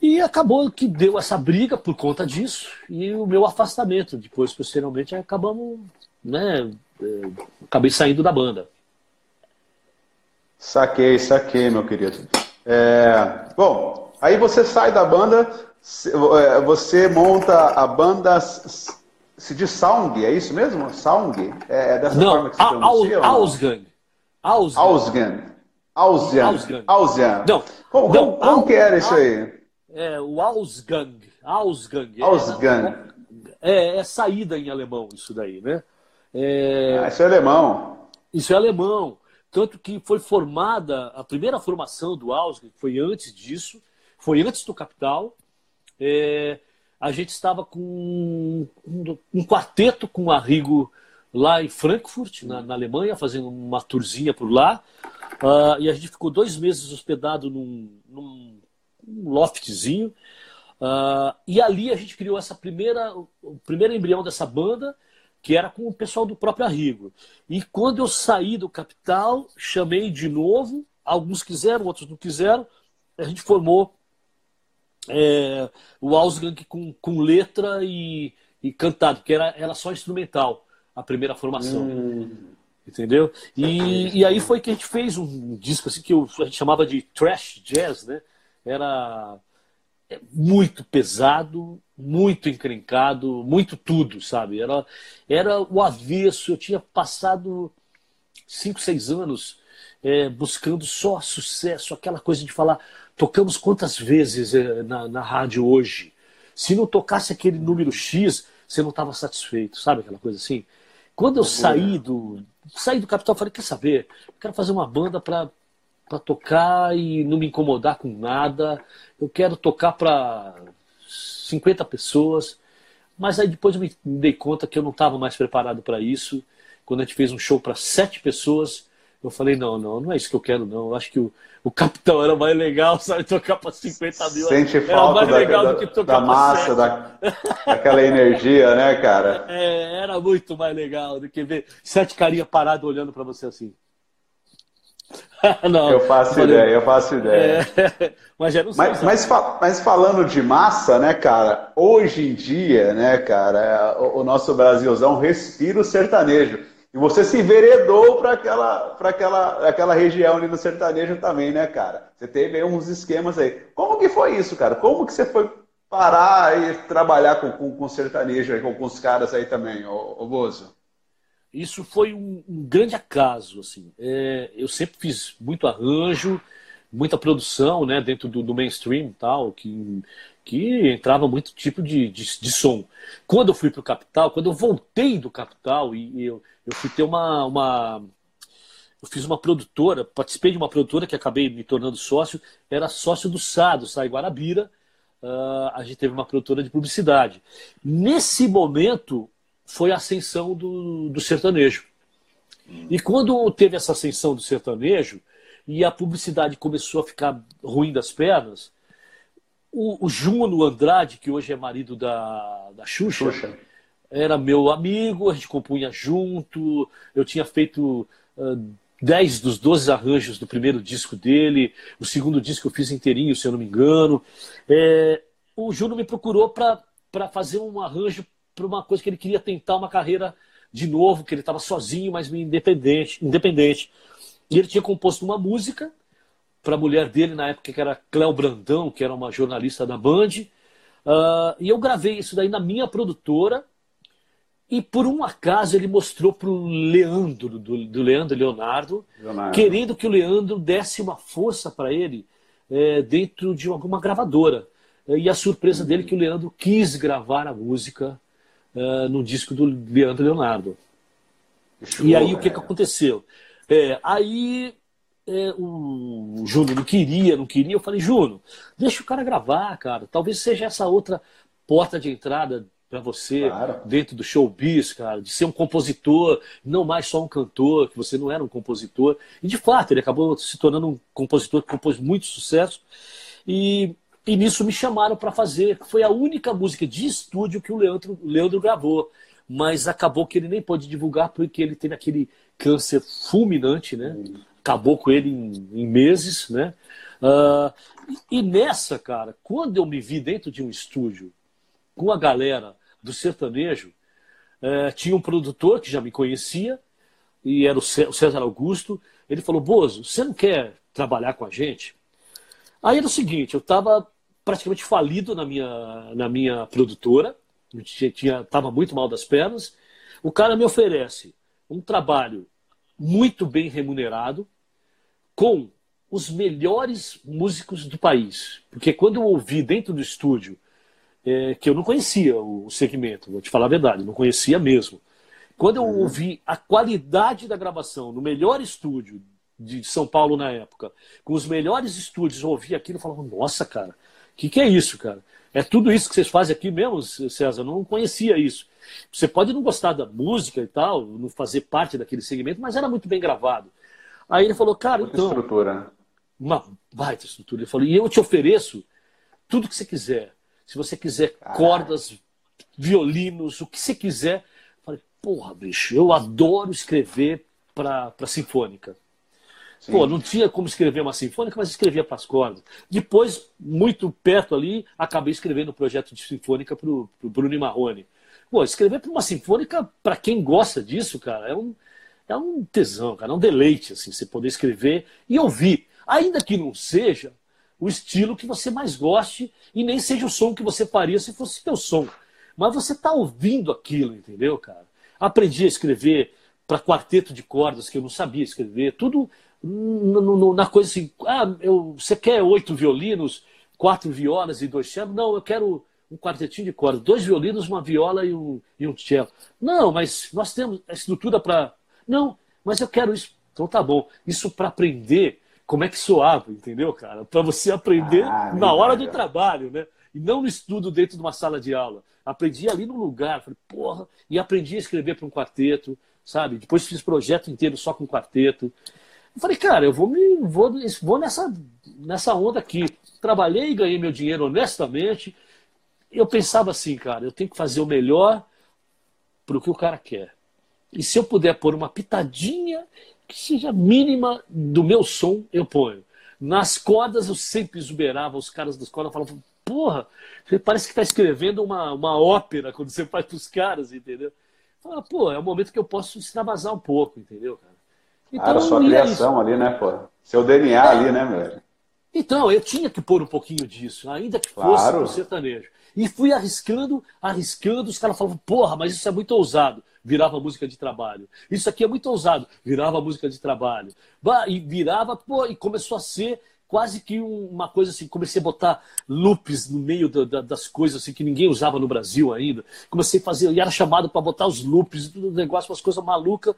E acabou que deu essa briga por conta disso e o meu afastamento. Depois, posteriormente, acabamos, né? É, acabei saindo da banda. Saquei, saquei, meu querido. É, bom, aí você sai da banda, você monta a banda se diz Sound, é isso mesmo? Sound? É, é dessa não, forma que você pronuncia? Ausgang. Ausgang. Ausgang. Ausgang. Não, como, não, como, como que era isso aí? É, o Ausgang. Ausgang. Ausgang. É, é, saída em alemão isso daí, né? É... Ah, isso é alemão. Isso é alemão. Tanto que foi formada, a primeira formação do Ausgang foi antes disso, foi antes do Capital, é, a gente estava com um, um, quarteto com o Arrigo lá em Frankfurt, na, na, Alemanha, fazendo uma tourzinha por lá. Uh, e a gente ficou dois meses hospedado num, num, num loftzinho. Uh, e ali a gente criou essa primeira, o primeiro embrião dessa banda, que era com o pessoal do próprio Arrigo. E quando eu saí do Capital, chamei de novo, alguns quiseram, outros não quiseram, a gente formou é, o Ausgang com, com letra e, e cantado, porque era, era só instrumental a primeira formação. Hum. Entendeu? E, e aí foi que a gente fez um disco assim que a gente chamava de trash jazz, né? Era muito pesado, muito encrencado, muito tudo, sabe? Era, era o avesso. Eu tinha passado cinco, seis anos é, buscando só sucesso, aquela coisa de falar, tocamos quantas vezes é, na, na rádio hoje? Se não tocasse aquele número X, você não estava satisfeito, sabe aquela coisa assim? Quando eu saí do, saí do Capital, falei, quer saber? Eu quero fazer uma banda para para tocar e não me incomodar com nada. Eu quero tocar para 50 pessoas. Mas aí depois eu me dei conta que eu não estava mais preparado para isso. Quando a gente fez um show para sete pessoas, eu falei, não, não, não é isso que eu quero, não. Eu acho que o, o Capitão era mais legal, sabe? Tocar para 50 mil. Sente era falta mais da, legal da, do que tocar da massa, da, daquela energia, né, cara? É, era muito mais legal do que ver sete carinhas paradas olhando para você assim. não, eu faço falei... ideia, eu faço ideia. É... mas, não sei, mas, mas, mas, falando de massa, né, cara? Hoje em dia, né, cara, o, o nosso Brasilzão respira o sertanejo. E você se enveredou para aquela, aquela, aquela região ali no sertanejo também, né, cara? Você teve uns esquemas aí. Como que foi isso, cara? Como que você foi parar e trabalhar com, com, com sertanejo aí, com, com os caras aí também, ô, ô Bozo? Isso foi um, um grande acaso, assim. É, eu sempre fiz muito arranjo, muita produção, né, dentro do, do mainstream tal, que que entrava muito tipo de, de, de som. Quando eu fui para o Capital, quando eu voltei do Capital e, e eu, eu fui ter uma, uma. Eu fiz uma produtora, participei de uma produtora que acabei me tornando sócio, era sócio do SADO, Sai Guarabira. Uh, a gente teve uma produtora de publicidade. Nesse momento foi a ascensão do, do sertanejo. E quando teve essa ascensão do sertanejo e a publicidade começou a ficar ruim das pernas, o, o Andrade, que hoje é marido da, da Xuxa, Xuxa, era meu amigo, a gente compunha junto, eu tinha feito uh, 10 dos 12 arranjos do primeiro disco dele, o segundo disco eu fiz inteirinho, se eu não me engano. É, o Juno me procurou para fazer um arranjo para uma coisa que ele queria tentar uma carreira de novo, que ele estava sozinho, mas independente, independente. E ele tinha composto uma música para a mulher dele na época, que era Cléo Brandão, que era uma jornalista da Band. Uh, e eu gravei isso daí na minha produtora. E por um acaso ele mostrou para o Leandro, do, do, Leandro Leonardo, Leonardo, querendo que o Leandro desse uma força para ele é, dentro de alguma gravadora. E a surpresa dele é que o Leandro quis gravar a música uh, no disco do Leandro Leonardo. Show, e aí o que, que aconteceu? É, aí é, o Júnior não queria, não queria. Eu falei, Júnior, deixa o cara gravar, cara. Talvez seja essa outra porta de entrada para você claro. dentro do showbiz, cara, de ser um compositor, não mais só um cantor, que você não era um compositor. E de fato, ele acabou se tornando um compositor que compôs muito sucesso. E, e nisso me chamaram para fazer. Foi a única música de estúdio que o Leandro, o Leandro gravou. Mas acabou que ele nem pôde divulgar porque ele teve aquele câncer fulminante, né? Acabou com ele em, em meses, né? Uh, e nessa, cara, quando eu me vi dentro de um estúdio com a galera do sertanejo, uh, tinha um produtor que já me conhecia, e era o César Augusto. Ele falou: Bozo, você não quer trabalhar com a gente? Aí era o seguinte: eu estava praticamente falido na minha, na minha produtora, estava muito mal das pernas. O cara me oferece um trabalho muito bem remunerado, com os melhores músicos do país. Porque quando eu ouvi dentro do estúdio, é, que eu não conhecia o segmento, vou te falar a verdade, não conhecia mesmo. Quando eu uhum. ouvi a qualidade da gravação no melhor estúdio de São Paulo na época, com os melhores estúdios, eu ouvi aquilo e falava, nossa, cara, o que, que é isso, cara? É tudo isso que vocês fazem aqui mesmo, César? Eu não conhecia isso. Você pode não gostar da música e tal, não fazer parte daquele segmento, mas era muito bem gravado. Aí ele falou, cara, Muita então. estrutura. Né? Uma baita estrutura. Ele falou, e eu te ofereço tudo que você quiser. Se você quiser cordas, violinos, o que você quiser. Falei, porra, bicho, eu adoro escrever para sinfônica. Sim. Pô, não tinha como escrever uma sinfônica, mas escrevia para as cordas. Depois, muito perto ali, acabei escrevendo um projeto de sinfônica para o Bruno Marrone. Pô, escrever para uma sinfônica, para quem gosta disso, cara, é um, é um tesão, cara, é um deleite, assim, você poder escrever e ouvir. Ainda que não seja o estilo que você mais goste e nem seja o som que você faria se fosse teu som. Mas você está ouvindo aquilo, entendeu, cara? Aprendi a escrever para quarteto de cordas que eu não sabia escrever, tudo na coisa assim, ah, eu, você quer oito violinos, quatro violas e dois cellos? Não, eu quero um quartetinho de cordas, dois violinos, uma viola e um, e um cello. Não, mas nós temos a estrutura para. Não, mas eu quero isso. Então tá bom. Isso para aprender como é que soava, entendeu, cara? Para você aprender ah, na hora do trabalho, né? E não no estudo dentro de uma sala de aula. Aprendi ali no lugar, falei, porra, e aprendi a escrever para um quarteto, sabe? Depois fiz projeto inteiro só com quarteto. Eu falei, cara, eu vou me vou, vou nessa, nessa onda aqui. Trabalhei e ganhei meu dinheiro honestamente. Eu pensava assim, cara, eu tenho que fazer o melhor para o que o cara quer. E se eu puder pôr uma pitadinha que seja mínima do meu som, eu ponho. Nas cordas eu sempre exuberava, os caras das cordas falavam, porra, você parece que está escrevendo uma, uma ópera quando você faz para os caras, entendeu? Fala, pô, é o momento que eu posso extravasar um pouco, entendeu, cara? Então, Era sua criação ali, né, pô? Seu DNA é. ali, né, velho? Então, eu tinha que pôr um pouquinho disso, ainda que fosse claro. no sertanejo. E fui arriscando, arriscando, os caras falavam, porra, mas isso é muito ousado. Virava música de trabalho. Isso aqui é muito ousado. Virava música de trabalho. E virava, pô, e começou a ser quase que uma coisa assim, comecei a botar loops no meio da, da, das coisas assim que ninguém usava no Brasil ainda. Comecei a fazer, e era chamado para botar os loops, do negócio, umas coisas malucas.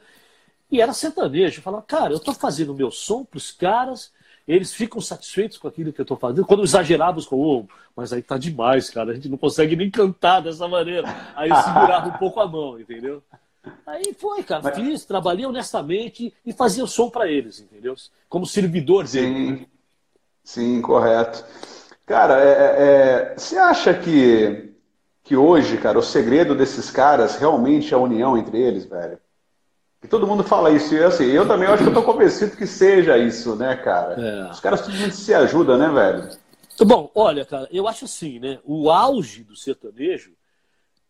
E era sertanejo. Eu falava, cara, eu estou fazendo meu som para os caras, eles ficam satisfeitos com aquilo que eu estou fazendo. Quando exagerávamos com, oh, mas aí tá demais, cara, a gente não consegue nem cantar dessa maneira. Aí eu segurava um pouco a mão, entendeu? Aí foi, cara, mas... fiz, trabalhei honestamente e fazia o som para eles, entendeu? Como servidor sim. Sim, correto. Cara, é, é, é, você acha que, que hoje, cara, o segredo desses caras realmente é a união entre eles, velho? E todo mundo fala isso. E assim, eu também acho que eu tô convencido que seja isso, né, cara? É. Os caras tudo se ajudam, né, velho? Bom, olha, cara, eu acho assim, né? O auge do sertanejo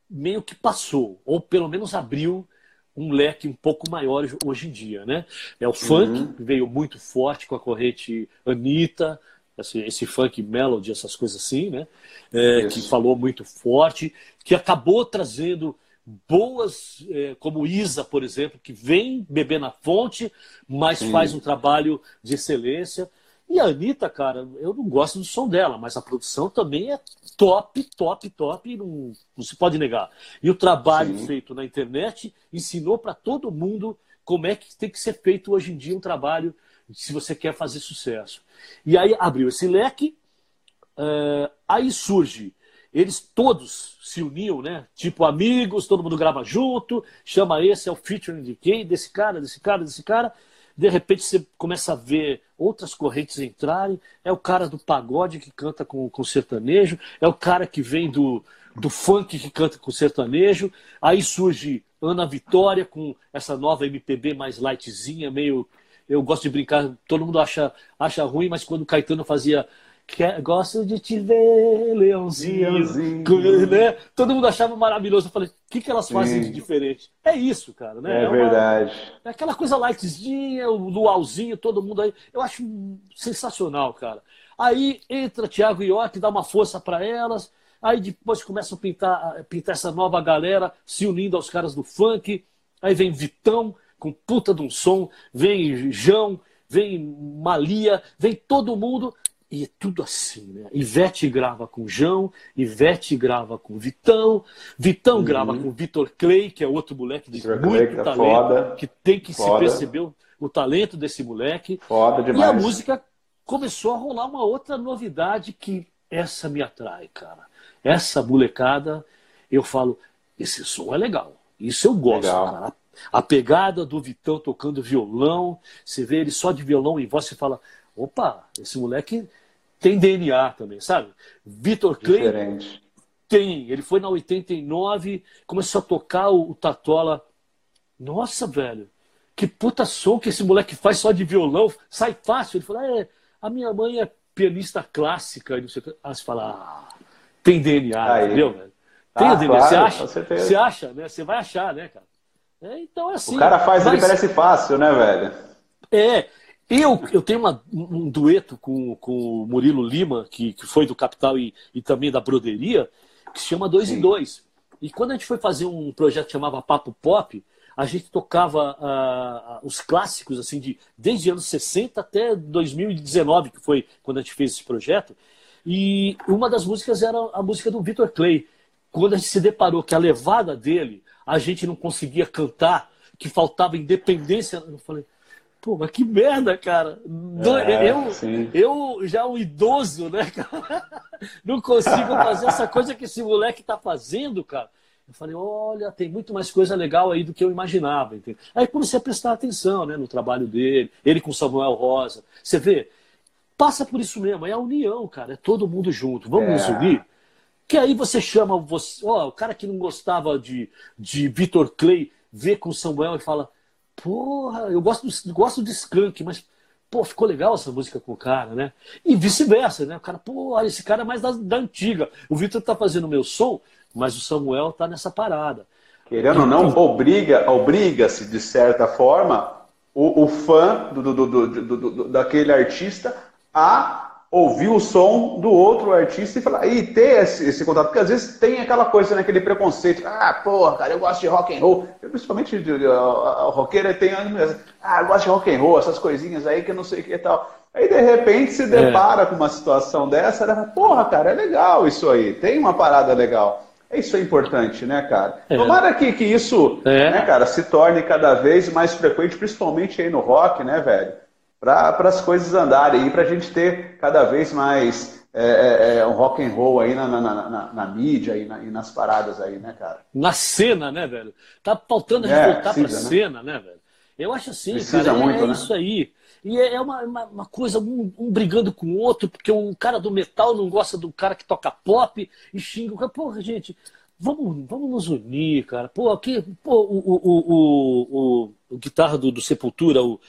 meio que passou, ou pelo menos abriu um leque um pouco maior hoje em dia, né? É o funk, uhum. que veio muito forte com a corrente Anitta, esse, esse funk melody, essas coisas assim, né? É, que falou muito forte, que acabou trazendo boas, é, como Isa, por exemplo, que vem beber na fonte, mas Sim. faz um trabalho de excelência. E a Anitta, cara, eu não gosto do som dela, mas a produção também é top, top, top, não, não se pode negar. E o trabalho Sim. feito na internet ensinou para todo mundo como é que tem que ser feito hoje em dia um trabalho se você quer fazer sucesso. E aí abriu esse leque, uh, aí surge eles todos se uniam, né? Tipo amigos, todo mundo grava junto, chama esse, é o featuring de quem? Desse cara, desse cara, desse cara. De repente você começa a ver outras correntes entrarem. É o cara do pagode que canta com, com sertanejo, é o cara que vem do, do funk que canta com sertanejo. Aí surge Ana Vitória com essa nova MPB mais lightzinha, meio. Eu gosto de brincar, todo mundo acha, acha ruim, mas quando o Caetano fazia Quer, gosto de te ver, leãozinho. leãozinho. Né? Todo mundo achava maravilhoso. Eu falei, o que, que elas fazem Sim. de diferente? É isso, cara. Né? É, é verdade. é aquela coisa lightzinha, o luauzinho, todo mundo aí. Eu acho sensacional, cara. Aí entra Thiago York, dá uma força para elas. Aí depois começam a pintar, a pintar essa nova galera, se unindo aos caras do funk. Aí vem Vitão, com puta de um som. Vem João, vem Malia, vem todo mundo. E é tudo assim, né? Ivete grava com João, Ivete grava com Vitão, Vitão uhum. grava com Vitor Clay, que é outro moleque de Victor muito Clay, talento, foda. que tem que foda. se perceber o, o, talento desse moleque. Foda demais. E a música começou a rolar uma outra novidade que essa me atrai, cara. Essa molecada, eu falo, esse som é legal. Isso eu gosto, legal. cara. A pegada do Vitão tocando violão, você vê ele só de violão e voz, você fala, opa, esse moleque tem DNA também, sabe? Vitor Clay tem. Ele foi na 89, começou a tocar o, o Tatola. Nossa, velho. que puta som que esse moleque faz só de violão, sai fácil. Ele falou, é, a minha mãe é pianista clássica, e não sei o que. Aí você fala, ah, tem DNA, Aí. entendeu, velho? Tem ah, DNA, claro, você acha, você acha, né? Você vai achar, né, cara? É, então é assim. O cara faz, mas... ele parece fácil, né, velho? É, eu, eu tenho uma, um dueto com, com o Murilo Lima, que, que foi do Capital e, e também da Broderia, que se chama Dois Sim. em Dois. E quando a gente foi fazer um projeto que chamava Papo Pop, a gente tocava os clássicos, assim, de, desde anos 60 até 2019, que foi quando a gente fez esse projeto. E uma das músicas era a música do Victor Clay. Quando a gente se deparou que a levada dele, a gente não conseguia cantar, que faltava independência, eu falei, Pô, mas que merda, cara. É, eu, eu já um idoso, né, cara? Não consigo fazer essa coisa que esse moleque tá fazendo, cara. Eu falei, olha, tem muito mais coisa legal aí do que eu imaginava. Entendeu? Aí comecei a prestar atenção né, no trabalho dele, ele com Samuel Rosa. Você vê, passa por isso mesmo, é a união, cara, é todo mundo junto. Vamos é. nos unir? Que aí você chama você, ó, o cara que não gostava de, de Vitor Clay, vê com Samuel e fala, porra, eu gosto, gosto de Skunk, mas, pô, ficou legal essa música com o cara, né? E vice-versa, né? O cara, pô, olha, esse cara é mais da, da antiga. O Vitor tá fazendo o meu som, mas o Samuel tá nessa parada. Querendo ou não, obriga, obriga-se, de certa forma, o, o fã do, do, do, do, daquele artista a ouvir o som do outro artista e falar e ter esse, esse, contato, porque às vezes tem aquela coisa, né, aquele preconceito, ah, porra, cara, eu gosto de rock and roll, eu, principalmente o roqueiro tem, ah, eu gosto de rock and roll, essas coisinhas aí que eu não sei o que e tal. Aí de repente se depara é. com uma situação dessa, né, porra, cara, é legal isso aí, tem uma parada legal. Isso é importante, né, cara? É. Tomara que, que isso, é. né, cara, se torne cada vez mais frequente, principalmente aí no rock, né, velho? Para as coisas andarem e para a gente ter cada vez mais é, é, é, um rock and roll aí na, na, na, na mídia e, e, nas paradas aí, né, cara? Na cena, né, velho? Tá faltando a gente é, voltar para a né? cena, né, velho? Eu acho assim, precisa cara, é, muito, é, né? isso aí. E é, é uma, uma, uma coisa, um, um, brigando com o outro, porque um cara do metal não gosta do cara que toca pop e xinga o cara. Porra, gente, vamos, vamos nos unir, cara. Pô, aqui, pô, o, o, o, o, o guitarra do, do Sepultura, o,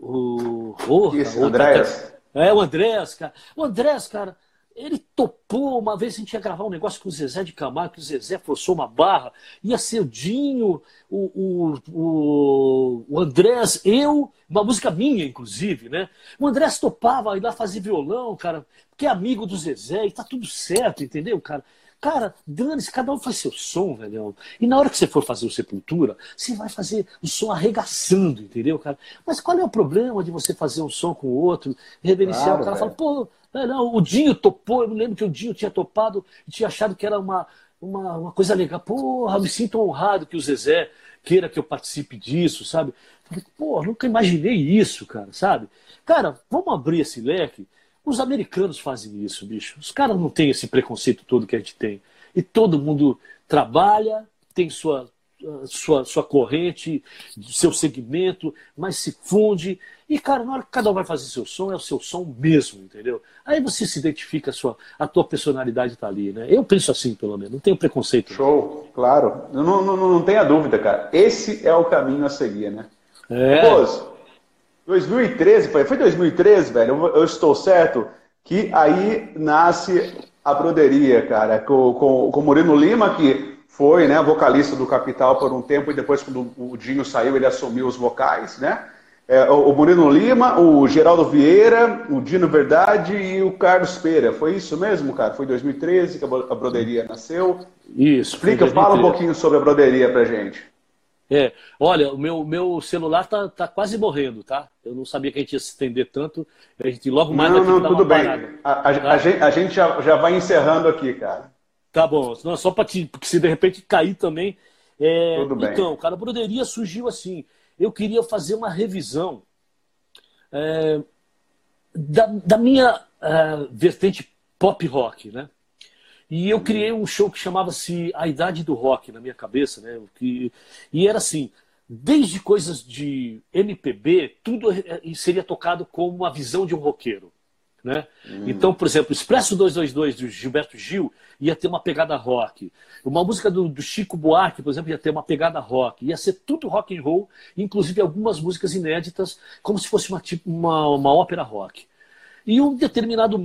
o Isso, o Andréas. É, o Andréas, cara. O Andréas, cara, ele topou, uma vez a gente ia gravar um negócio com o Zezé de Camargo, que o Zezé forçou uma barra, ia ser o Dinho, o, o, o, o Andrés, eu, uma música minha, inclusive, né? O Andrés topava ir lá fazer violão, cara, porque é amigo do Zezé, e tá tudo certo, entendeu, cara? Cara, dane-se, cada um faz seu som, velho. E na hora que você for fazer o Sepultura, você vai fazer o som arregaçando, entendeu, cara? Mas qual é o problema de você fazer um som com o outro, reverenciar? Claro, o cara velho. fala, pô, não, o Dinho topou, eu me lembro que o Dinho tinha topado e tinha achado que era uma, uma, uma coisa legal. Porra, me sinto honrado que o Zezé queira que eu participe disso, sabe? Pô, nunca imaginei isso, cara, sabe? Cara, vamos abrir esse leque os americanos fazem isso, bicho. Os caras não têm esse preconceito todo que a gente tem. E todo mundo trabalha, tem sua, sua, sua corrente, seu segmento, mas se funde. E, cara, na hora que cada um vai fazer seu som, é o seu som mesmo, entendeu? Aí você se identifica, a, sua, a tua personalidade está ali, né? Eu penso assim, pelo menos, não tenho preconceito. Show, claro. Não, não, não, não tenha dúvida, cara. Esse é o caminho a seguir, né? É. Pô, 2013, foi 2013, velho, eu, estou certo, que aí nasce a broderia, cara, com, com, com o Murilo Lima, que foi né, vocalista do Capital por um tempo, e depois, quando o Dinho saiu, ele assumiu os vocais, né? É, o, Murilo Lima, o Geraldo Vieira, o Dino Verdade e o Carlos Pereira. Foi isso mesmo, cara? Foi em 2013 que a broderia nasceu? Isso. Explica, fala um pouquinho sobre a broderia pra gente. É, olha, o meu, meu celular tá, tá quase morrendo, tá? Eu não sabia que a gente ia se estender tanto. A gente logo mais Não, não, tudo bem. A, a, tá? a, gente, a gente já, já vai encerrando aqui, cara. Tá bom. Não, só para te. Porque se de repente cair também. É, tudo bem. Então, cara, a broderia surgiu assim. Eu queria fazer uma revisão é, da, da minha é, vertente pop rock, né? E eu criei um show que chamava-se A Idade do Rock na minha cabeça, né? Que, e era assim, desde coisas de MPB, tudo seria tocado como uma visão de um roqueiro. Né? Hum. Então, por exemplo, Expresso 222 do Gilberto Gil ia ter uma pegada rock. Uma música do, do, Chico Buarque, por exemplo, ia ter uma pegada rock. Ia ser tudo rock and roll, inclusive algumas músicas inéditas, como se fosse uma, tipo, uma, uma ópera rock. E em um determinado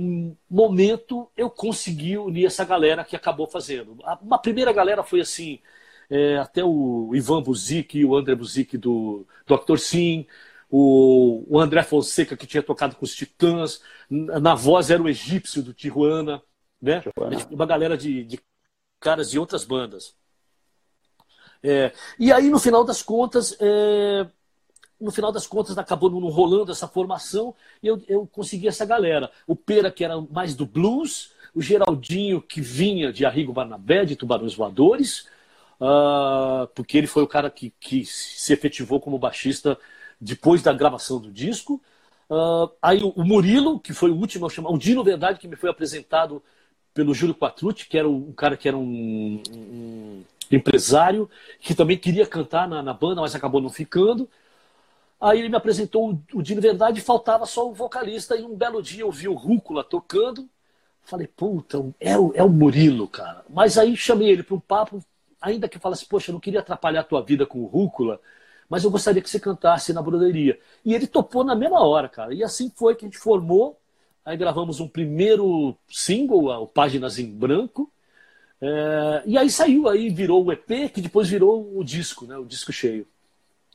momento eu consegui unir essa galera que acabou fazendo. Uma primeira galera foi assim, é, até o Ivan Buzik e o André Buzik do Dr. Sim, o, o André Fonseca, que tinha tocado com os Titãs, na voz era o egípcio do Tijuana, né? Tijuana. Uma galera de, de caras de outras bandas. É, e aí, no final das contas, é, no final das contas, acabou não rolando essa formação e eu, eu consegui essa galera. O Pera, que era mais do blues, o Geraldinho, que vinha de Arrigo Barnabé, de Tubarões Voadores, uh, porque ele foi o cara que, que se efetivou como baixista depois da gravação do disco. Uh, aí o Murilo, que foi o último a chamar, o Dino Verdade, que me foi apresentado pelo Júlio Quatrucci, que era um cara que era um, um empresário, que também queria cantar na, na, banda, mas acabou não ficando. Aí ele me apresentou o, Dino Verdade, faltava só o vocalista, e um belo dia eu vi o Rúcula tocando. Falei, puta, é o, é o Murilo, cara. Mas aí chamei ele para um papo, ainda que falasse, poxa, eu não queria atrapalhar a tua vida com o Rúcula, mas eu gostaria que você cantasse na broderia. E ele topou na mesma hora, cara. E assim foi que a gente formou. Aí gravamos um primeiro single, o Páginas em Branco. É... e aí saiu, aí virou o EP, que depois virou o disco, né? O disco cheio.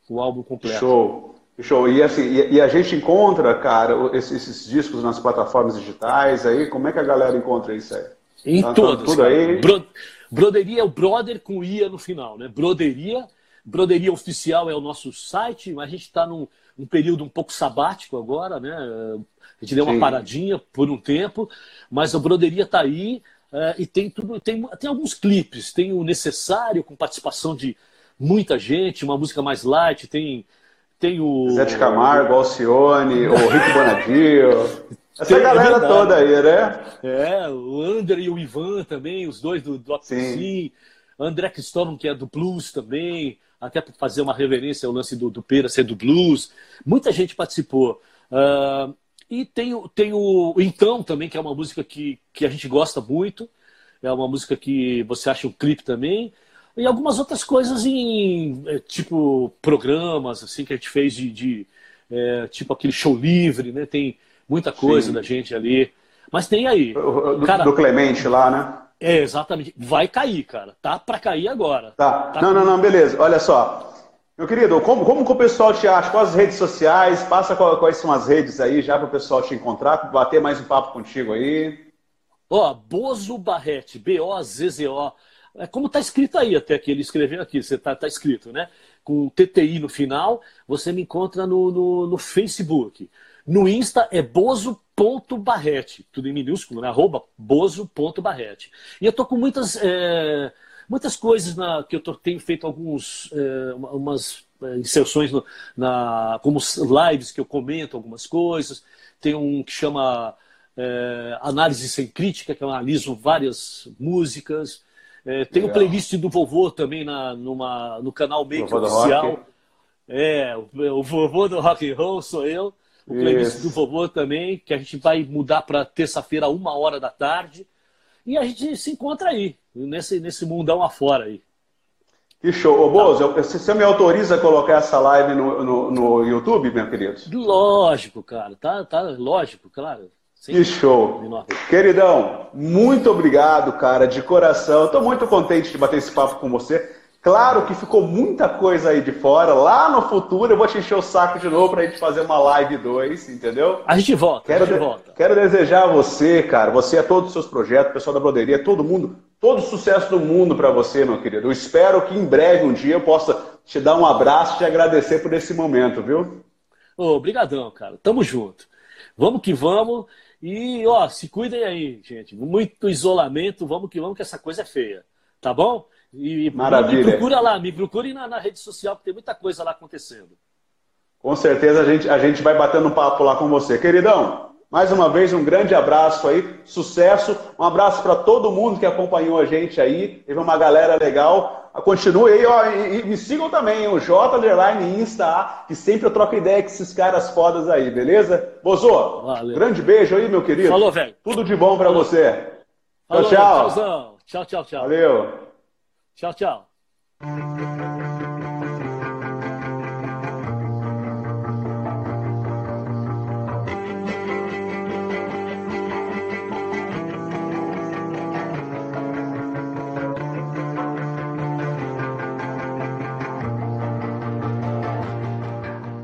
O álbum completo. Show. Show. E, assim, e, e a gente encontra, cara, esses, esses, discos nas plataformas digitais aí. Como é que a galera encontra isso aí? Em tá, todas. Tudo aí. Bro... Broderia é o brother com ia no final, né? Broderia Broderia Oficial é o nosso site, mas a gente está num, num, período um pouco sabático agora, né? A gente deu uma Sim. paradinha por um tempo, mas a Broderia está aí é, e tem tudo, tem, tem alguns clipes, tem o necessário com participação de muita gente, uma música mais light, tem tem o Zé de Camargo, Alcione, o Rico Bonadio. Essa tem, é galera é toda aí, né? É, o André e o Ivan também, os dois do. Sim. Sim. André Cristóvão, que é do Blues também até para fazer uma reverência ao lance do, do Pera ser do blues. Muita gente participou. Uh, e tem, tem o Então também, que é uma música que, que a gente gosta muito. É uma música que você acha um clipe também. E algumas outras coisas em, é, tipo, programas, assim, que a gente fez de, de é, tipo aquele show livre, né? Tem muita coisa Sim. da gente ali. Mas tem aí. Do, cara, do Clemente lá, né? É, exatamente. Vai cair, cara. Tá para cair agora. Tá. tá não, não, não, beleza. Olha só. Meu querido, como, como que o pessoal te acha? Quais as redes sociais? Passa quais são as redes aí já para o pessoal te encontrar, bater mais um papo contigo aí. Ó, Bozo Barrete, B-O-Z-Z-O. É como tá escrito aí até que ele escreveu aqui, você tá, tá escrito, né? Com TTI no final, você me encontra no, no, no Facebook. No Insta é bozo.barrete, tudo em minúsculo, né? Arroba bozo.barrete. E eu tô com muitas, é, muitas coisas na, que eu tô, tenho feito alguns, é, umas é, inserções no, na, como lives que eu comento algumas coisas. Tem um que chama é, Análise Sem Crítica, que eu analiso várias músicas. É, tem o playlist do vovô também na, numa, no canal Make Oficial. É, o, o vovô do rock and roll sou eu o playlist do vovô também, que a gente vai mudar para terça-feira, uma hora da tarde. E a gente se encontra aí, nesse, nesse mundão afora aí. Que show. Ô, Bozo, você me autoriza a colocar essa live no, no, no, YouTube, meu querido? Lógico, cara. Tá, tá lógico, claro. Que show. Queridão, muito obrigado, cara, de coração. Estou muito contente de bater esse papo com você. Claro que ficou muita coisa aí de fora. Lá no futuro eu vou te encher o saco de novo pra gente fazer uma live 2, entendeu? A gente volta, quero a gente volta. Quero desejar a você, cara, você é todos os seus projetos, pessoal da broderia, todo mundo, todo o sucesso do mundo para você, meu querido. Eu espero que em breve, um dia, eu possa te dar um abraço e te agradecer por esse momento, viu? Obrigadão, cara. Tamo junto. Vamos que vamos. E, ó, se cuidem aí, gente. Muito isolamento, vamos que vamos, que essa coisa é feia. Tá bom? E Maravilha. me procura lá, me procure na, na, rede social, porque tem muita coisa lá acontecendo. Com certeza a gente, a gente vai batendo papo lá com você. Queridão, Mais uma vez, um grande abraço aí, sucesso. Um abraço para todo mundo que acompanhou a gente aí. Teve uma galera legal. Continue aí, ó, e, e me sigam também, o J Underline Insta, que sempre eu troco ideia com esses caras fodas aí, beleza? Bozo, Valeu. grande beijo aí, meu querido. Falou, velho. Tudo de bom para você. Falou, tchau, tchau. Tchau, tchau, tchau. Valeu. Tchau, tchau.